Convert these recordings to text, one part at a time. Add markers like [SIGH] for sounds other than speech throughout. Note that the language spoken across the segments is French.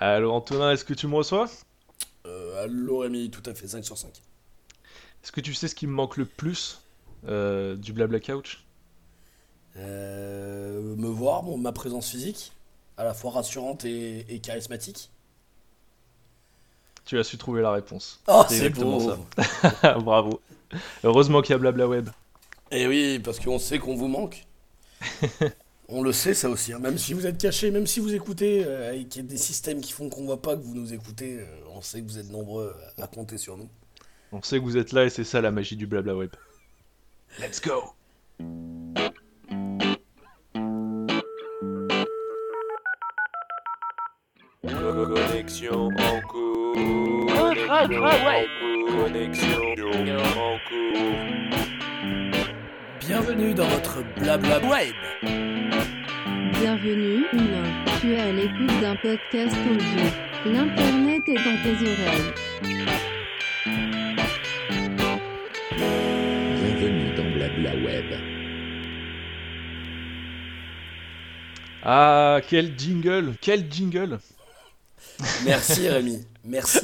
Allô Antonin, est-ce que tu me reçois? Euh, allô Rémi, tout à fait, 5 sur 5. Est-ce que tu sais ce qui me manque le plus euh, du Blabla Couch? Euh, me voir, bon, ma présence physique, à la fois rassurante et, et charismatique. Tu as su trouver la réponse. Oh, C'est exactement beau ça. [LAUGHS] Bravo. Heureusement qu'il y a Blabla Web. Eh oui, parce qu'on sait qu'on vous manque. [LAUGHS] On le sait ça aussi, hein. même si vous êtes caché, même si vous écoutez, euh, et qu'il y a des systèmes qui font qu'on voit pas que vous nous écoutez, euh, on sait que vous êtes nombreux à compter sur nous. On sait que vous êtes là et c'est ça la magie du Blabla Web. Let's go Connexion en cours. Connexion en cours. Connexion en cours. Bienvenue dans votre blabla web. Bienvenue, humain. Tu es à l'écoute d'un podcast audio. L'internet est dans tes oreilles. Bienvenue dans Blabla Web. Ah, quel jingle Quel jingle Merci Rémi, merci.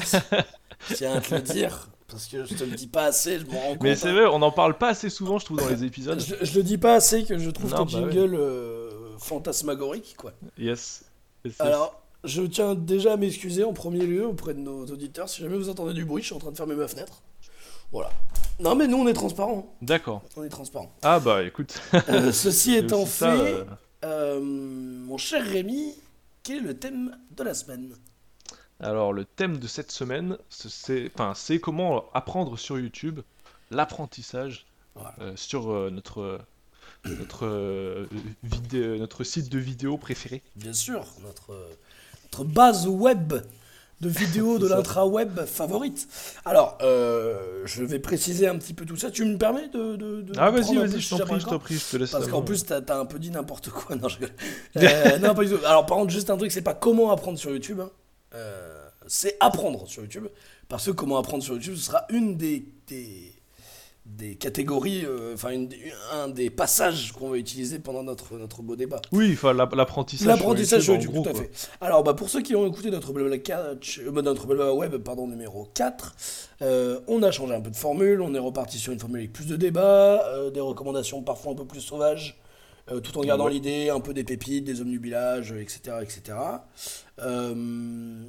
[LAUGHS] Je tiens à te le dire, parce que je te le dis pas assez, je m'en rends compte. Mais c'est hein. vrai, on n'en parle pas assez souvent, je trouve, dans les épisodes. Je, je le dis pas assez que je trouve Non, tes bah ouais. euh, fantasmagoriques, quoi. Yes. Yes, yes. Alors, je tiens déjà à m'excuser en premier lieu auprès de nos auditeurs. Si jamais vous entendez du bruit, je suis en train de fermer ma fenêtre. Voilà. Non, mais nous, on est transparent. D'accord. On est transparent. Ah bah écoute. Euh, ceci [LAUGHS] étant fait, ça, euh, mon cher Rémi, quel est le thème de la semaine? Alors, le thème de cette semaine, ce- c'est comment apprendre sur YouTube l'apprentissage Voilà. euh, sur euh, notre, notre, euh, vidéo, notre site de vidéo préféré. Bien sûr, notre, notre base web de vidéos [LAUGHS] de l'intra-web favorite. Alors, euh, je vais préciser un petit peu tout ça. Tu me permets de. de, de Ah, vas-y, vas-y, je t'en prie, pas je le t'en temps prie, je te laisse. Parce qu'en plus, t'as as un peu dit n'importe quoi. Non, je rigole. [LAUGHS] Euh, non, pas du tout. Alors, par contre, juste un truc, c'est pas comment apprendre sur YouTube. hein. Euh, c'est apprendre sur YouTube. Parce que comment apprendre sur YouTube, ce sera une des, des, des catégories, euh, enfin, des- un des passages qu'on va utiliser pendant notre, notre beau débat. Oui, enfin, l'app- l'apprentissage. L'apprentissage sur YouTube, gros, tout à fait. Alors, bah, pour ceux qui ont écouté notre Blabla, Catch- euh, notre Blabla Web pardon, numéro 4, euh, on a changé un peu de formule, on est reparti sur une formule avec plus de débats, euh, des recommandations parfois un peu plus sauvages, euh, tout en gardant Ouais. l'idée, un peu des pépites, des omnubilages, etc. etc. Euh,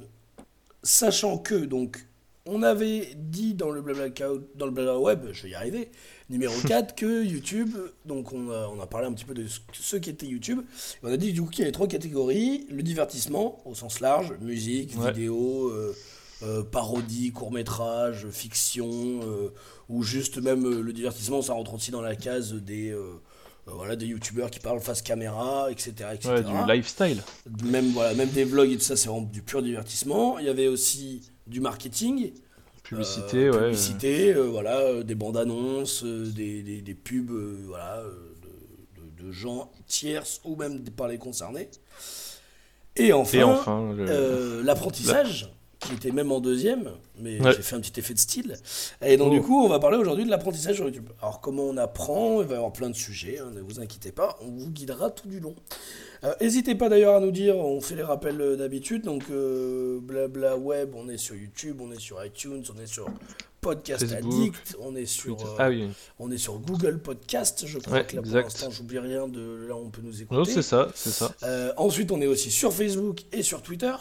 sachant que, donc, on avait dit dans le Blabla, dans le Blabla Web, je vais y arriver, numéro [LAUGHS] 4, que YouTube, donc on a, on a parlé un petit peu de ce, ce qu'était YouTube, et on a dit du coup qu'il y avait trois catégories, le divertissement au sens large, musique, Ouais. vidéo, euh, euh, parodie, court-métrage, fiction, ou juste même le divertissement, ça rentre aussi dans la case des... euh, voilà, des youtubeurs qui parlent face caméra, etc. etc. Ouais, du lifestyle. Même, voilà, même des vlogs et tout ça, c'est vraiment du pur divertissement. Il y avait aussi du marketing, Publicité, euh, ouais. publicité, euh, voilà, euh, des bandes annonces, des, des, des pubs, voilà, de, de- de gens tierces ou même des- par les concernés. Et enfin, Et enfin, le- l'apprentissage, qui était même en deuxième, mais Ouais. j'ai fait un petit effet de style. Et donc, Oh. du coup, on va parler aujourd'hui de l'apprentissage sur YouTube. Alors, comment on apprend? Il va y avoir plein de sujets, hein, ne vous inquiétez pas, on vous guidera tout du long. Euh, N'hésitez pas d'ailleurs à nous dire, on fait les rappels euh, d'habitude, donc euh, blabla web, on est sur YouTube, on est sur iTunes, on est sur Podcast Facebook, Addict, on est sur, euh, Ah oui, on est sur Google Podcast, je crois Ouais, que là pour exact. l'instant j'oublie rien de là on peut nous écouter. non, c'est ça, c'est ça. Ensuite, on est aussi sur Facebook et sur Twitter.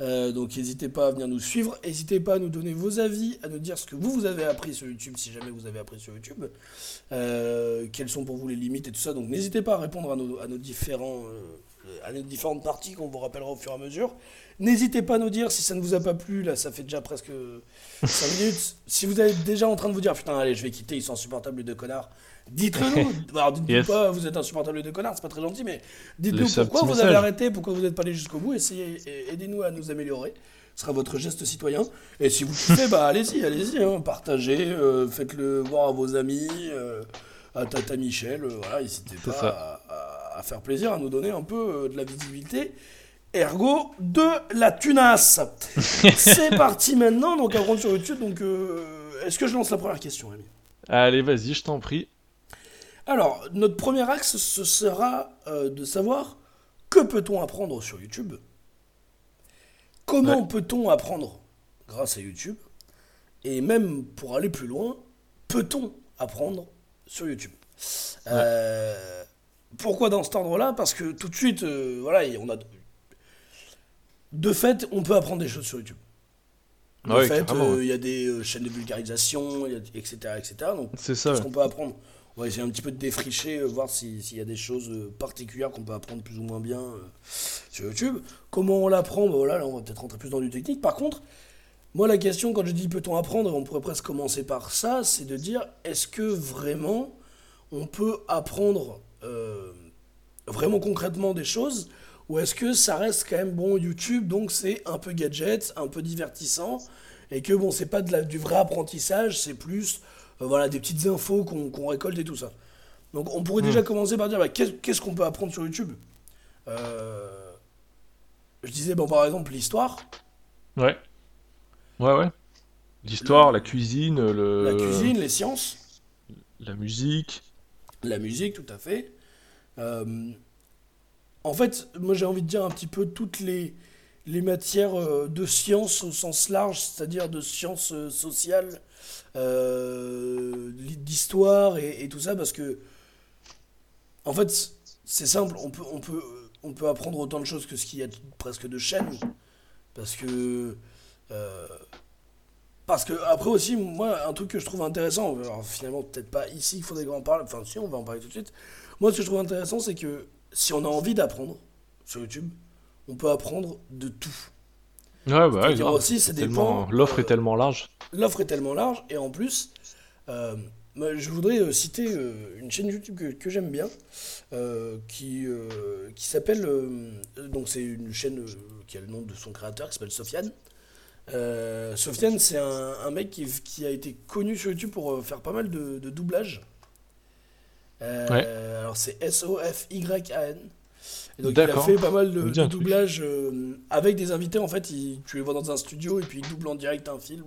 Euh, donc, n'hésitez pas à venir nous suivre. N'hésitez pas à nous donner vos avis, à nous dire ce que vous, vous avez appris sur YouTube, si jamais vous avez appris sur YouTube. Euh, quelles sont pour vous les limites et tout ça. Donc, n'hésitez pas à répondre à nos, à nos, différents, euh, à nos différentes parties qu'on vous rappellera au fur et à mesure. N'hésitez pas à nous dire si ça ne vous a pas plu. Là, ça fait déjà presque 5 [LAUGHS] minutes. Si vous êtes déjà en train de vous dire Putain, allez, je vais quitter, ils sont insupportables, les deux connards. Dites-le nous. [LAUGHS] Alors, dites-nous Yes. pas, vous êtes insupportables, les deux connards, c'est pas très gentil, mais dites-nous pourquoi vous message. avez arrêté, pourquoi vous n'êtes pas allé jusqu'au bout. Essayez, aidez-nous à nous améliorer. Ce sera votre geste citoyen. Et si vous kiffez, bah allez-y, allez-y, hein, partagez, euh, faites-le voir à vos amis, euh, à Tata Michel, euh, voilà, n'hésitez pas à, faire plaisir, à nous donner un peu euh, de la visibilité. Ergo de la tunasse. [LAUGHS] C'est parti maintenant, donc à rendre sur YouTube. Donc, est-ce que je lance la première question, Rémi? Allez, vas-y, je t'en prie. Alors, notre premier axe, ce sera euh, de savoir que peut-on apprendre sur YouTube? Comment peut-on apprendre grâce à YouTube? Et même pour aller plus loin, peut-on apprendre sur YouTube? Euh, Pourquoi dans cet ordre-là? Parce que tout de suite, euh, voilà, on a. De fait, on peut apprendre des choses sur YouTube. De Ouais, fait, il y a des chaînes de vulgarisation, il y a- etc., etc. Donc, C'est ça. ce qu'on peut apprendre? On va essayer un petit peu de défricher, euh, voir si- s'il y a des choses euh, particulières qu'on peut apprendre plus ou moins bien euh, sur YouTube. Comment on l'apprend? Bah voilà, là, on va peut-être rentrer plus dans du technique. Par contre, moi, la question, quand je dis peut-on apprendre, on pourrait presque commencer par ça, c'est de dire est-ce que vraiment on peut apprendre vraiment concrètement des choses ou est-ce que ça reste quand même bon YouTube, donc c'est un peu gadget, un peu divertissant, et que bon, c'est pas de la- du vrai apprentissage, c'est plus voilà, des petites infos qu'on récolte et tout ça. Donc on pourrait déjà commencer par dire bah, qu'est- qu'est-ce qu'on peut apprendre sur YouTube? Euh, Je disais, bon, par exemple, l'histoire, Ouais. Ouais, ouais. L'histoire, la cuisine, le... la cuisine, les sciences, la musique. la musique, tout à fait. Euh, en fait, moi j'ai envie de dire un petit peu toutes les, les matières euh, de sciences au sens large, c'est-à-dire de sciences euh, sociales, euh, d'histoire et, tout ça, parce que, en fait, c'est simple, on peut, on, peut, on peut apprendre autant de choses que ce qu'il y a presque de chaînes, parce que... euh, parce que, après aussi, moi, un truc que je trouve intéressant, alors finalement, peut-être pas ici, il faudrait qu'on en parle, enfin, si, on va en parler tout de suite. Moi, ce que je trouve intéressant, c'est que si on a envie d'apprendre sur YouTube, on peut apprendre de tout. Ouais, bah ouais, aussi, Tellement-. L'offre euh, est tellement large. L'offre est tellement large, et en plus, euh, je voudrais euh, citer euh, une chaîne YouTube que, que j'aime bien, euh, qui, euh, qui s'appelle. euh, donc, c'est une chaîne euh, qui a le nom de son créateur, qui s'appelle Sofiane. Euh, Sofiane, c'est un, un mec qui, qui a été connu sur YouTube pour euh, faire pas mal de, de doublage. Euh, Ouais. Alors, c'est S-O-F-Y-A-N. Et donc, il a fait pas mal de, de doublages euh, avec des invités. En fait, il- tu les vois dans un studio et puis il double en direct un film.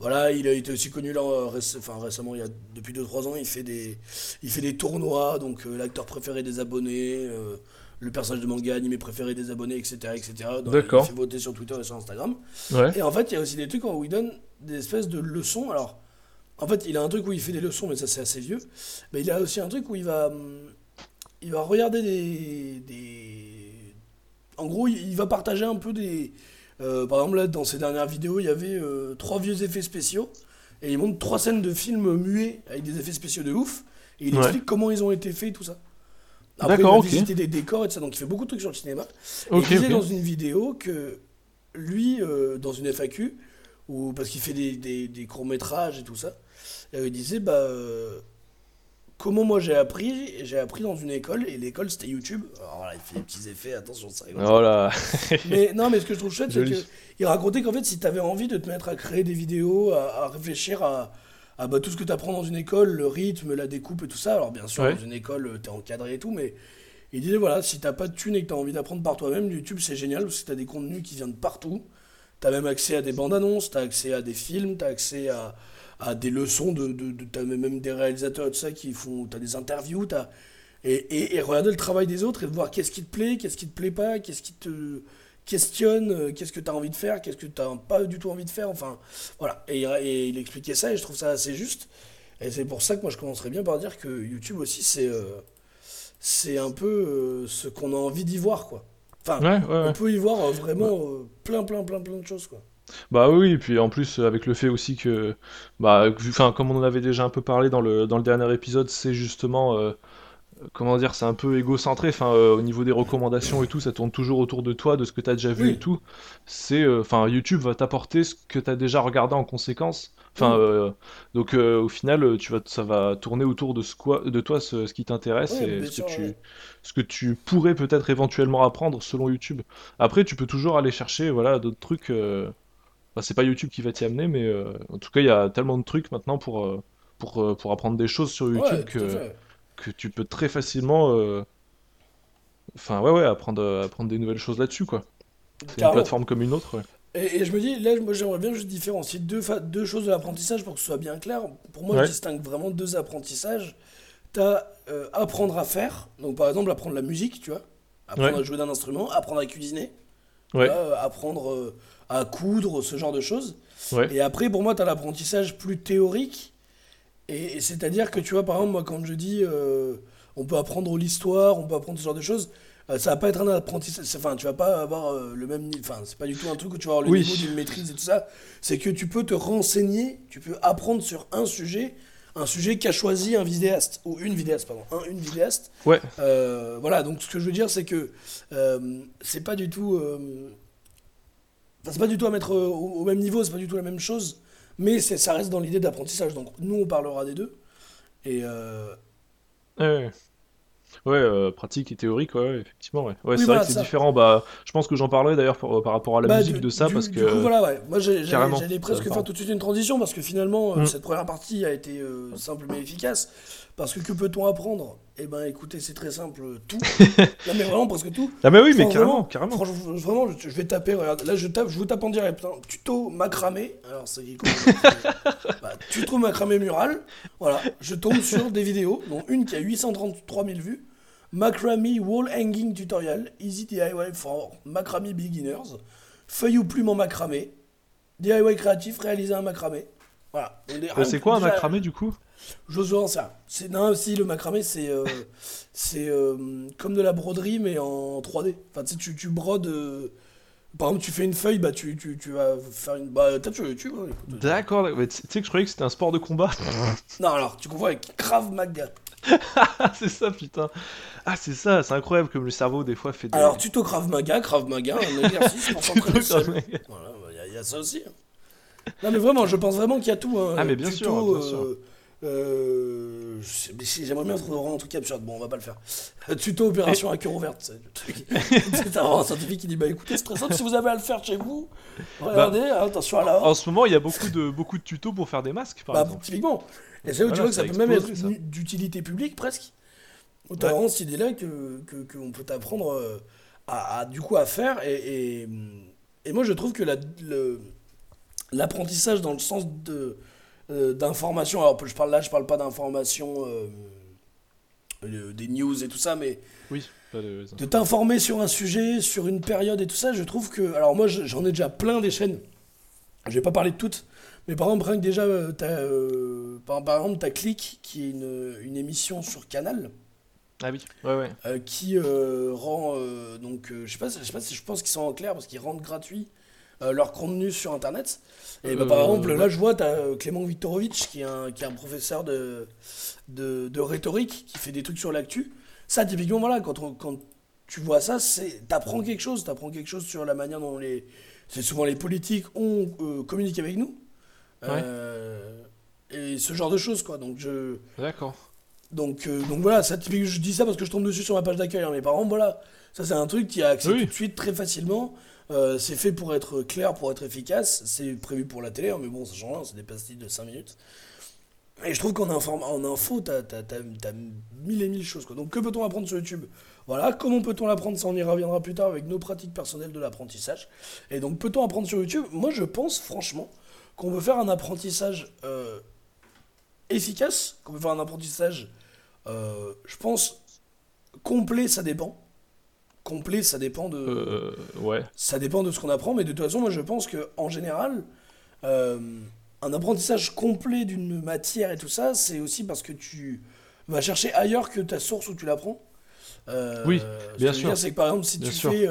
Voilà, il a été aussi connu là, enfin, récemment, il y a, depuis 2-3 ans, il fait des, il fait des tournois, donc euh, l'acteur préféré des abonnés, euh, le personnage de manga animé préféré des abonnés, etc. etc. Donc, D'accord. Il fait voter sur Twitter et sur Instagram. Ouais. Et en fait, il y a aussi des trucs où il donne des espèces de leçons. Alors, en fait, il a un truc où il fait des leçons, mais ça c'est assez vieux. Mais il a aussi un truc où il va, hum, il va regarder des, des... En gros, il va partager un peu des... euh, par exemple, là, dans ses dernières vidéos, il y avait euh, trois vieux effets spéciaux. Et il montre trois scènes de films muets avec des effets spéciaux de ouf. Et il Ouais. explique comment ils ont été faits et tout ça. Après, il ok. visiter des décors et tout ça. Donc, il fait beaucoup de trucs sur le cinéma. Et il disait dans une vidéo que lui, euh, dans une FAQ, ou parce qu'il fait des, des, des courts-métrages et tout ça, il disait bah, comment moi j'ai appris J'ai appris dans une école, et l'école c'était YouTube. Alors là, il fait des petits effets, attention, ça rigole. Oh là. [LAUGHS] Mais non, mais ce que je trouve chouette, c'est qu'il racontait qu'en fait, si tu avais envie de te mettre à créer des vidéos, à, à réfléchir à, à, bah, tout ce que tu apprends dans une école, le rythme, la découpe et tout ça, alors bien sûr, Ouais. dans une école, tu es encadré et tout, mais il disait voilà, si t'as pas de thunes et que tu as envie d'apprendre par toi-même, YouTube c'est génial parce que tu as des contenus qui viennent de partout. Tu as même accès à des bandes annonces, tu as accès à des films, tu as accès à, à des leçons de. de, de tu as même des réalisateurs et tout ça qui font. Tu as des interviews, t'as et, et, et regarder le travail des autres et de voir qu'est-ce qui te plaît, qu'est-ce qui te plaît pas, qu'est-ce qui te questionne, euh, qu'est-ce que tu as envie de faire, qu'est-ce que tu pas du tout envie de faire, enfin voilà. Et, il- et il expliquait ça et je trouve ça assez juste. Et c'est pour ça que moi je commencerais bien par dire que YouTube aussi c'est euh, c'est un peu euh, ce qu'on a envie d'y voir quoi. Enfin, Ouais, ouais, ouais. on peut y voir euh, vraiment plein plein plein plein de choses quoi. Bah oui, et puis en plus euh, avec le fait aussi que, bah, vu- enfin comme on en avait déjà un peu parlé dans le dans le dernier épisode, c'est justement, euh, comment dire, c'est un peu égocentré. Enfin, euh, au niveau des recommandations et tout, ça tourne toujours autour de toi, de ce que t'as déjà vu Oui. et tout. C'est, euh, enfin, YouTube va t'apporter ce que t'as déjà regardé en conséquence. Enfin, Mm. euh, donc euh, au final, euh, tu vas, ça va tourner autour de ce quoi, de toi, ce, ce qui t'intéresse et bien ce sûr, que tu, ce que tu pourrais peut-être éventuellement apprendre selon YouTube. Après, tu peux toujours aller chercher, voilà, d'autres trucs. euh, Enfin, c'est pas YouTube qui va t'y amener, mais euh, en tout cas, il y a tellement de trucs maintenant pour, euh, pour, euh, pour apprendre des choses sur YouTube Ouais, que, que tu peux très facilement. euh, Enfin, ouais, ouais, apprendre, euh, apprendre des nouvelles choses là-dessus, quoi. C'est une plateforme comme une autre, ouais. Et, et je me dis, là, moi j'aimerais bien juste différencier deux, deux choses de l'apprentissage pour que ce soit bien clair. Pour moi, Ouais. je distingue vraiment deux apprentissages. Tu as apprendre à faire, donc par exemple apprendre la musique, tu vois, apprendre Ouais. à jouer d'un instrument, apprendre à cuisiner. Ouais. apprendre euh, à coudre, ce genre de choses. Ouais. Et après, pour moi, tu as l'apprentissage plus théorique. Et, et c'est-à-dire que, tu vois, par exemple, moi, quand je dis euh, on peut apprendre l'histoire, on peut apprendre ce genre de choses, euh, ça va pas être un apprentissage. Enfin, tu vas pas avoir euh, le même. Enfin, c'est pas du tout un truc où tu vas avoir le Oui. niveau d'une maîtrise et tout ça. C'est que tu peux te renseigner, tu peux apprendre sur un sujet, un sujet qu'a choisi un vidéaste, ou une vidéaste, pardon, un, une vidéaste. Ouais. Euh, voilà, donc ce que je veux dire, c'est que euh, c'est pas du tout. euh, enfin, c'est pas du tout à mettre euh, au, au même niveau, c'est pas du tout la même chose, mais ça reste dans l'idée d'apprentissage. Donc nous, on parlera des deux. Et euh, Ouais, ouais. Euh, pratique et théorique, ouais, ouais, effectivement, ouais. Ouais, Oui, c'est voilà, vrai que c'est différent. Bah, je pense que j'en parlerai d'ailleurs par, par rapport à la bah, musique du- de ça, du- parce du que. coup, voilà, ouais. Moi, j'ai- j'allais presque faire tout de suite une transition parce que finalement, euh, Mm. cette première partie a été simple mais efficace. Parce que que peut-on apprendre? Eh ben, écoutez, c'est très simple, tout. [LAUGHS] non, mais vraiment presque tout. Ah, mais oui, mais carrément, vraiment, carrément. Franchement, vraiment, je, je vais taper, regarde, là je tape, je vous tape en direct, putain, tuto macramé, alors c'est [LAUGHS] bah, tuto macramé mural, voilà, je tombe sur des vidéos, dont une qui a 833 000 vues, macramé wall hanging tutorial, easy DIY for macramé beginners, feuille ou plume en macramé, DIY créatif, réaliser un macramé, voilà. Euh, rien c'est que quoi un macramé du coup? J'ose en ça. C'est non aussi le macramé c'est euh, [LAUGHS] c'est euh, comme de la broderie mais en 3D. Enfin tu sais, tu, tu brodes euh, par exemple tu fais une feuille bah tu, tu, tu vas faire une bah tape sur YouTube. hein. D'accord, mais tu sais que je croyais que c'était un sport de combat. [LAUGHS] Non alors tu confonds avec Krav Maga. Ah, c'est ça, putain. Ah, c'est ça, c'est incroyable comme le cerveau des fois fait des. Alors tuto Krav Maga, Krav Maga, un [LAUGHS] exercice pour s'entraîner seul. Voilà, il y, a- y a ça aussi. hein. Non mais vraiment, je pense vraiment qu'il y a tout. hein. Ah, mais bien Tuto, sûr, bien sûr. euh, si, J'aimerais bien trouver un truc absurde. Bon, on va pas le faire. [LAUGHS] Tuto opération à cœur ouverte. [LAUGHS] C'est un scientifique qui dit Bah écoutez, c'est très simple. Si vous avez à le faire chez vous, regardez, hein, attention à la En ce moment, il y a beaucoup de, beaucoup de tutos pour faire des masques, par bah, exemple. typiquement. Et c'est là où tu vois que ça ça peut même être d'utilité publique presque. T'as vraiment cette idée-là que, que, qu'on peut t'apprendre euh, à, à, du coup à faire. Et, et, et moi je trouve que la, l'apprentissage dans le sens de, euh, d'information, alors je parle là, je parle pas d'information euh, euh, des news et tout ça, mais Oui, de- t'informer sur un sujet, sur une période et tout ça, je trouve que. Alors, moi, je- j'en ai déjà plein des chaînes. Je vais pas parler de toutes. Mais par exemple, rien que déjà, t'as, euh, par, exemple, t'as Click, qui est une, une émission sur Canal, Ah oui, ouais, ouais. euh, qui euh, rend. donc, je sais pas, je sais pas si je pense qu'ils sont en clair parce qu'ils rendent gratuit euh, leur contenu sur Internet. Et bah, par Euh, exemple, là, je vois, t'as euh, Clément Viktorovitch, qui est un, qui est un professeur de, de, de rhétorique, qui fait des trucs sur l'actu. Ça, typiquement, voilà, quand, on- quand tu vois ça, t'apprends quelque chose, t'apprends quelque chose sur la manière dont les, c'est souvent les politiques ont euh, communiqué avec nous. Euh, et ce genre de choses, quoi. Donc, je, D'accord. donc, euh, donc voilà, ça, je dis ça parce que je tombe dessus sur ma page d'accueil. hein, mais par exemple, voilà, ça c'est un truc qui a accès Oui. tout de suite très facilement. Euh, c'est fait pour être clair, pour être efficace. C'est prévu pour la télé, hein, mais bon, ça change rien, c'est des pastilles de 5 minutes. Et je trouve qu'en info, t'as mille et mille choses. Quoi. Donc que peut-on apprendre sur YouTube? Voilà, comment peut-on l'apprendre? Ça, on y reviendra plus tard avec nos pratiques personnelles de l'apprentissage. Et donc, peut-on apprendre sur YouTube? Moi, je pense franchement qu'on veut faire un apprentissage euh, efficace, qu'on veut faire un apprentissage, euh, je pense, complet, ça dépend. Complet, ça dépend de, Euh, ouais. ça dépend de ce qu'on apprend, mais de toute façon, moi je pense que en général, euh, un apprentissage complet d'une matière et tout ça, c'est aussi parce que tu vas chercher ailleurs que ta source où tu l'apprends. Euh, Oui, ce bien que sûr. c'est que par exemple, si Bien tu sûr. fais.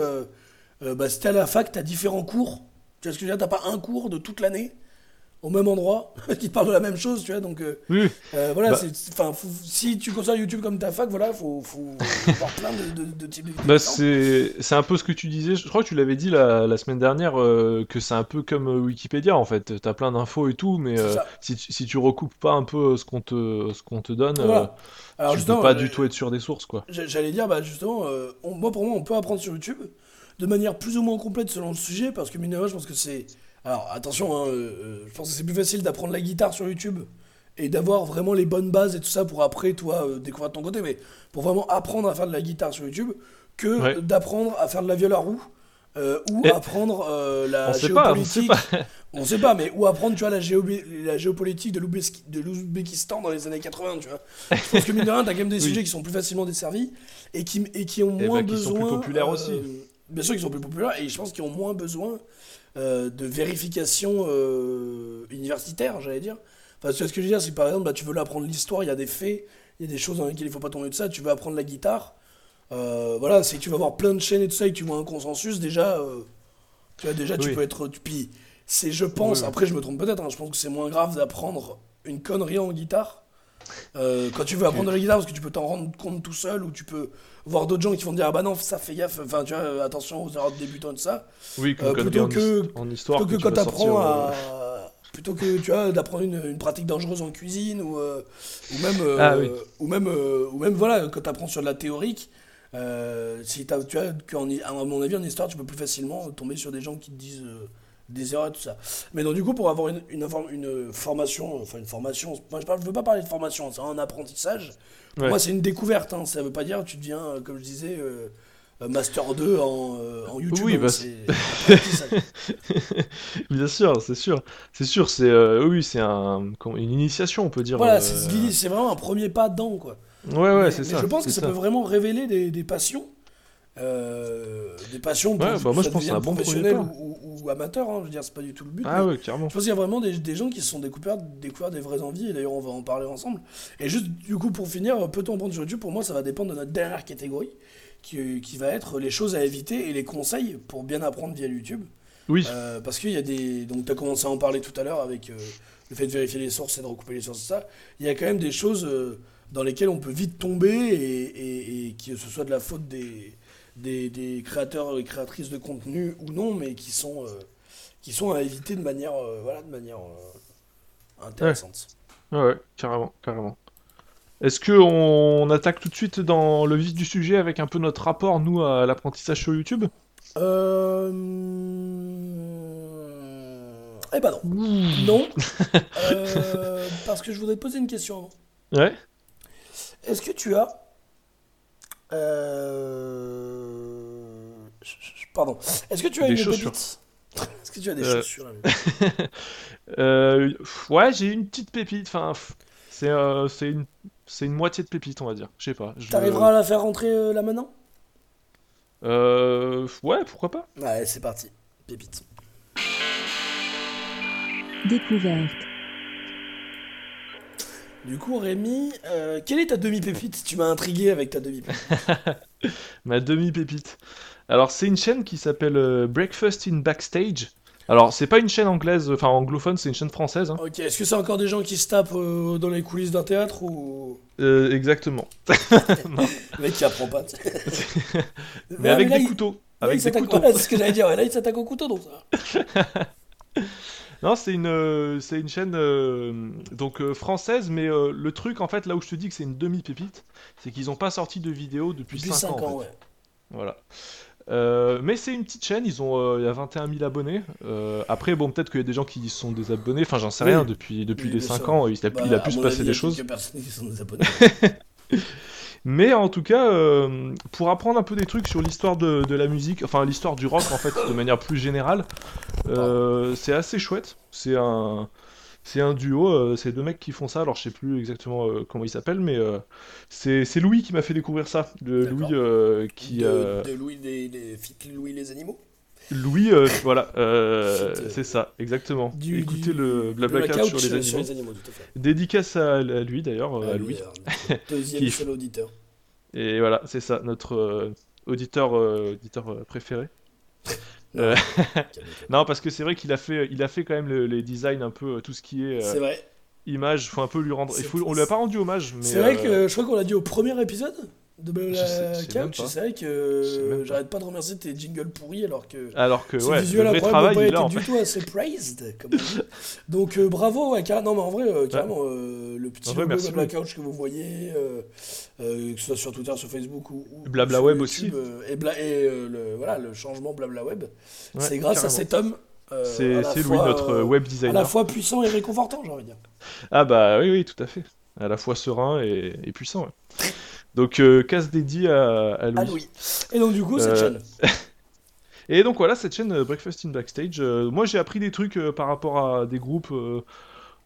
Bah, si t'es à la fac, t'as différents cours. Tu vois ce que je veux dire? T'as pas un cours de toute l'année au même endroit [LAUGHS] qui te parle de la même chose, tu vois. Donc euh, Oui, euh, voilà, Bah- enfin, si tu considères YouTube comme ta fac, voilà, faut, faut, faut [LAUGHS] voir plein de, de, de types de bah c'est un peu ce que tu disais. Je crois que tu l'avais dit la, la semaine dernière euh, que c'est un peu comme Wikipédia en fait. T'as plein d'infos et tout, mais si, tu, si tu recoupes pas un peu ce qu'on te ce qu'on te donne, Voilà. Alors tu peux pas du tout être sûr des sources quoi. J'a- J'allais dire, bah justement, on- moi pour moi, on peut apprendre sur YouTube de manière plus ou moins complète selon le sujet, parce que mine je pense que c'est. Alors attention, hein, euh, euh, je pense que c'est plus facile d'apprendre la guitare sur YouTube et d'avoir vraiment les bonnes bases et tout ça pour après, toi, euh, découvrir de ton côté, mais pour vraiment apprendre à faire de la guitare sur YouTube, que Ouais. d'apprendre à faire de la viole à roue. euh, ou Et- apprendre la On sait pas, on sait géopolitique. pas. [LAUGHS] On sait pas, mais ou apprendre, tu vois, la, géobé- la géopolitique de l'Ouzbéki- de l'Ouzbékistan dans les années 80, tu vois. Je pense que mine de rien, t'as quand même des Oui. sujets qui sont plus facilement desservis et qui, et qui ont Eh moins ben, qui sont besoin. plus populaires aussi. bien sûr qu'ils sont plus populaires et je pense qu'ils ont moins besoin euh, de vérification euh, universitaire, j'allais dire. Parce que ce que je veux dire, c'est que par exemple, bah, tu veux apprendre l'histoire, il y a des faits, il y a des choses dans lesquelles il faut pas tomber de ça. Tu veux apprendre la guitare, euh, voilà, c'est que tu vas voir plein de chaînes et tout ça et que tu vois un consensus, déjà, tu vois, déjà, tu peux être. Puis, c'est, je pense, Oui, oui. après, je me trompe peut-être, hein, je pense que c'est moins grave d'apprendre une connerie en guitare. Euh, quand tu veux apprendre la guitare, parce que tu peux t'en rendre compte tout seul, ou tu peux voir d'autres gens qui vont te dire Ah bah non, ça fait gaffe, enfin tu vois, euh, attention aux erreurs de débutants tout ça. Oui, comme Euh, plutôt que- en histoire. Plutôt que, tu quand t'apprends à. Plutôt que tu vois d'apprendre une, une pratique dangereuse en cuisine ou, euh, ou même Ah oui. ou même ou même voilà quand t'apprends sur de la théorique si tu vois à mon avis en histoire tu peux plus facilement tomber sur des gens qui te disent des erreurs et tout ça mais donc du coup pour avoir une, une, formation enfin une formation moi je, je veux pas parler de formation c'est un apprentissage pour Ouais. moi c'est une découverte hein, ça veut pas dire que tu deviens euh, comme je disais euh, master 2 en, euh, en YouTube Oui, bah. [LAUGHS] Bien sûr, c'est sûr, c'est sûr, c'est euh, oui, c'est un, une initiation, on peut dire. Voilà, c'est vraiment un premier pas dedans, quoi. Ouais, ouais, c'est ça. Je pense que ça, peut vraiment révéler des, des passions. Euh, des passions Ouais, bah, moi, je pense un bon professionnel ou, ou, ou amateur, hein, je veux dire, c'est pas du tout le but. Ah ouais, carrément. Je pense qu'il y a vraiment des, des gens qui se sont découverts, découverts des vraies envies, et d'ailleurs on va en parler ensemble. Et juste du coup, pour finir, peut-on prendre sur YouTube? Pour moi, ça va dépendre de notre dernière catégorie, qui, qui va être les choses à éviter et les conseils pour bien apprendre via YouTube. Oui, Euh, parce qu'il y a des. Donc, tu as commencé à en parler tout à l'heure avec euh, le fait de vérifier les sources et de recouper les sources, ça. Il y a quand même des choses dans lesquelles on peut vite tomber et, et- et que ce soit de la faute des, des, des créateurs et créatrices de contenu ou non, mais qui sont, euh, qui sont à éviter de manière, euh, voilà, de manière euh, intéressante. ouais, ouais, carrément, carrément. Est-ce que on attaque tout de suite dans le vif du sujet avec un peu notre rapport, nous, à l'apprentissage sur YouTube? Euh... Eh ben non. Non. [LAUGHS] Euh, parce que je voudrais te poser une question avant. Ouais. Est-ce que tu as. Euh, Pardon. Est-ce que tu as Des une chaussures. pépite [LAUGHS] Est-ce que tu as des Euh, chaussures [LAUGHS] Euh, ouais, j'ai une petite pépite. Enfin, c'est euh, c'est une c'est une moitié de pépite, on va dire. Je sais pas. T'arriveras à la faire rentrer euh, là maintenant? Euh, ouais, pourquoi pas. Ouais, c'est parti. Pépite. Découverte. Du coup, Rémi, euh, quelle est ta demi-pépite? Tu m'as intrigué avec ta demi-pépite. [LAUGHS] Ma demi-pépite. Alors, c'est une chaîne qui s'appelle euh, Breakfast in Backstage. Alors, c'est pas une chaîne anglaise, enfin anglophone, c'est une chaîne française. hein. ok, est-ce que c'est encore des gens qui se tapent euh, dans les coulisses d'un théâtre ou? Euh, exactement. [LAUGHS] Le mec qui apprend pas. [LAUGHS] Mais avec là, des il- couteaux. là, Avec il des couteaux. voilà, c'est ce que j'allais dire. ouais, Là, il s'attaque au couteau, donc ça. Non, c'est une, euh, c'est une chaîne euh, donc euh, française, mais euh, le truc en fait, là où je te dis que c'est une demi-pépite, c'est qu'ils n'ont pas sorti de vidéo depuis, Depuis 5 5 ans. en ans, fait. ouais. Voilà. Mais c'est une petite chaîne, ils ont il y a 21 000 abonnés. Après, bon, peut-être qu'il y a des gens qui sont désabonnés, enfin j'en sais Oui. rien, depuis, depuis Oui, les bien 5 sûr. ans, il a, Bah, il a pu se passer avis, il y des a choses. personnes qui sont des abonnés. [LAUGHS] Mais en tout cas, euh, pour apprendre un peu des trucs sur l'histoire de, de la musique, enfin l'histoire du rock en fait, de manière plus générale, euh, c'est assez chouette. C'est un, c'est un duo, euh, c'est deux mecs qui font ça. Alors je sais plus exactement comment ils s'appellent, mais c'est c'est Louis qui m'a fait découvrir ça. D'accord. Louis qui, de, de Louis, les, Louis les animaux? Louis, euh, [LAUGHS] voilà, euh, euh, c'est ça, exactement. du, Écoutez du- le Blablacar la sur les euh, animaux. sur les animaux, tout à fait. Dédicace à, à lui d'ailleurs, euh, Ah, à lui, Louis. euh, [LAUGHS] Deuxième seul auditeur. Et voilà, c'est ça, notre euh, auditeur, auditeur préféré. [LAUGHS] Non. Non, parce que c'est vrai qu'il a fait, il a fait quand même le- les designs un peu, tout ce qui est C'est vrai. image, faut un peu lui rendre. Il faut, on lui a pas rendu hommage, mais. C'est vrai que je crois qu'on l'a dit au premier épisode de sais- je la sais que j'arrête pas de remercier tes jingles pourris alors que Alors que ouais, visuel le vrai travail, pas il été du tout assez praised. Comme. Donc euh, bravo, ouais, non mais en vrai, euh, carrément, euh, le petit En vrai, logo merci, de la Louis. couch que vous voyez, euh, euh, que ce soit sur Twitter, sur Facebook ou, ou Blabla sur Web YouTube, euh, et, bla- et euh, le, voilà, le changement Blabla Web, Ouais, c'est grâce carrément. à cet homme. euh, C'est Louis, notre euh, web à la designer. fois puissant et réconfortant, j'ai envie de dire. Ah bah oui, oui, tout à fait. À la fois serein et, et puissant. ouais. Donc euh, casse dédié à, à Louis. Ah Louis. Et donc du coup, cette Euh, chaîne. [LAUGHS] Et donc voilà, cette chaîne euh, Breakfast in Backstage, euh, moi j'ai appris des trucs euh, par rapport à des groupes, euh,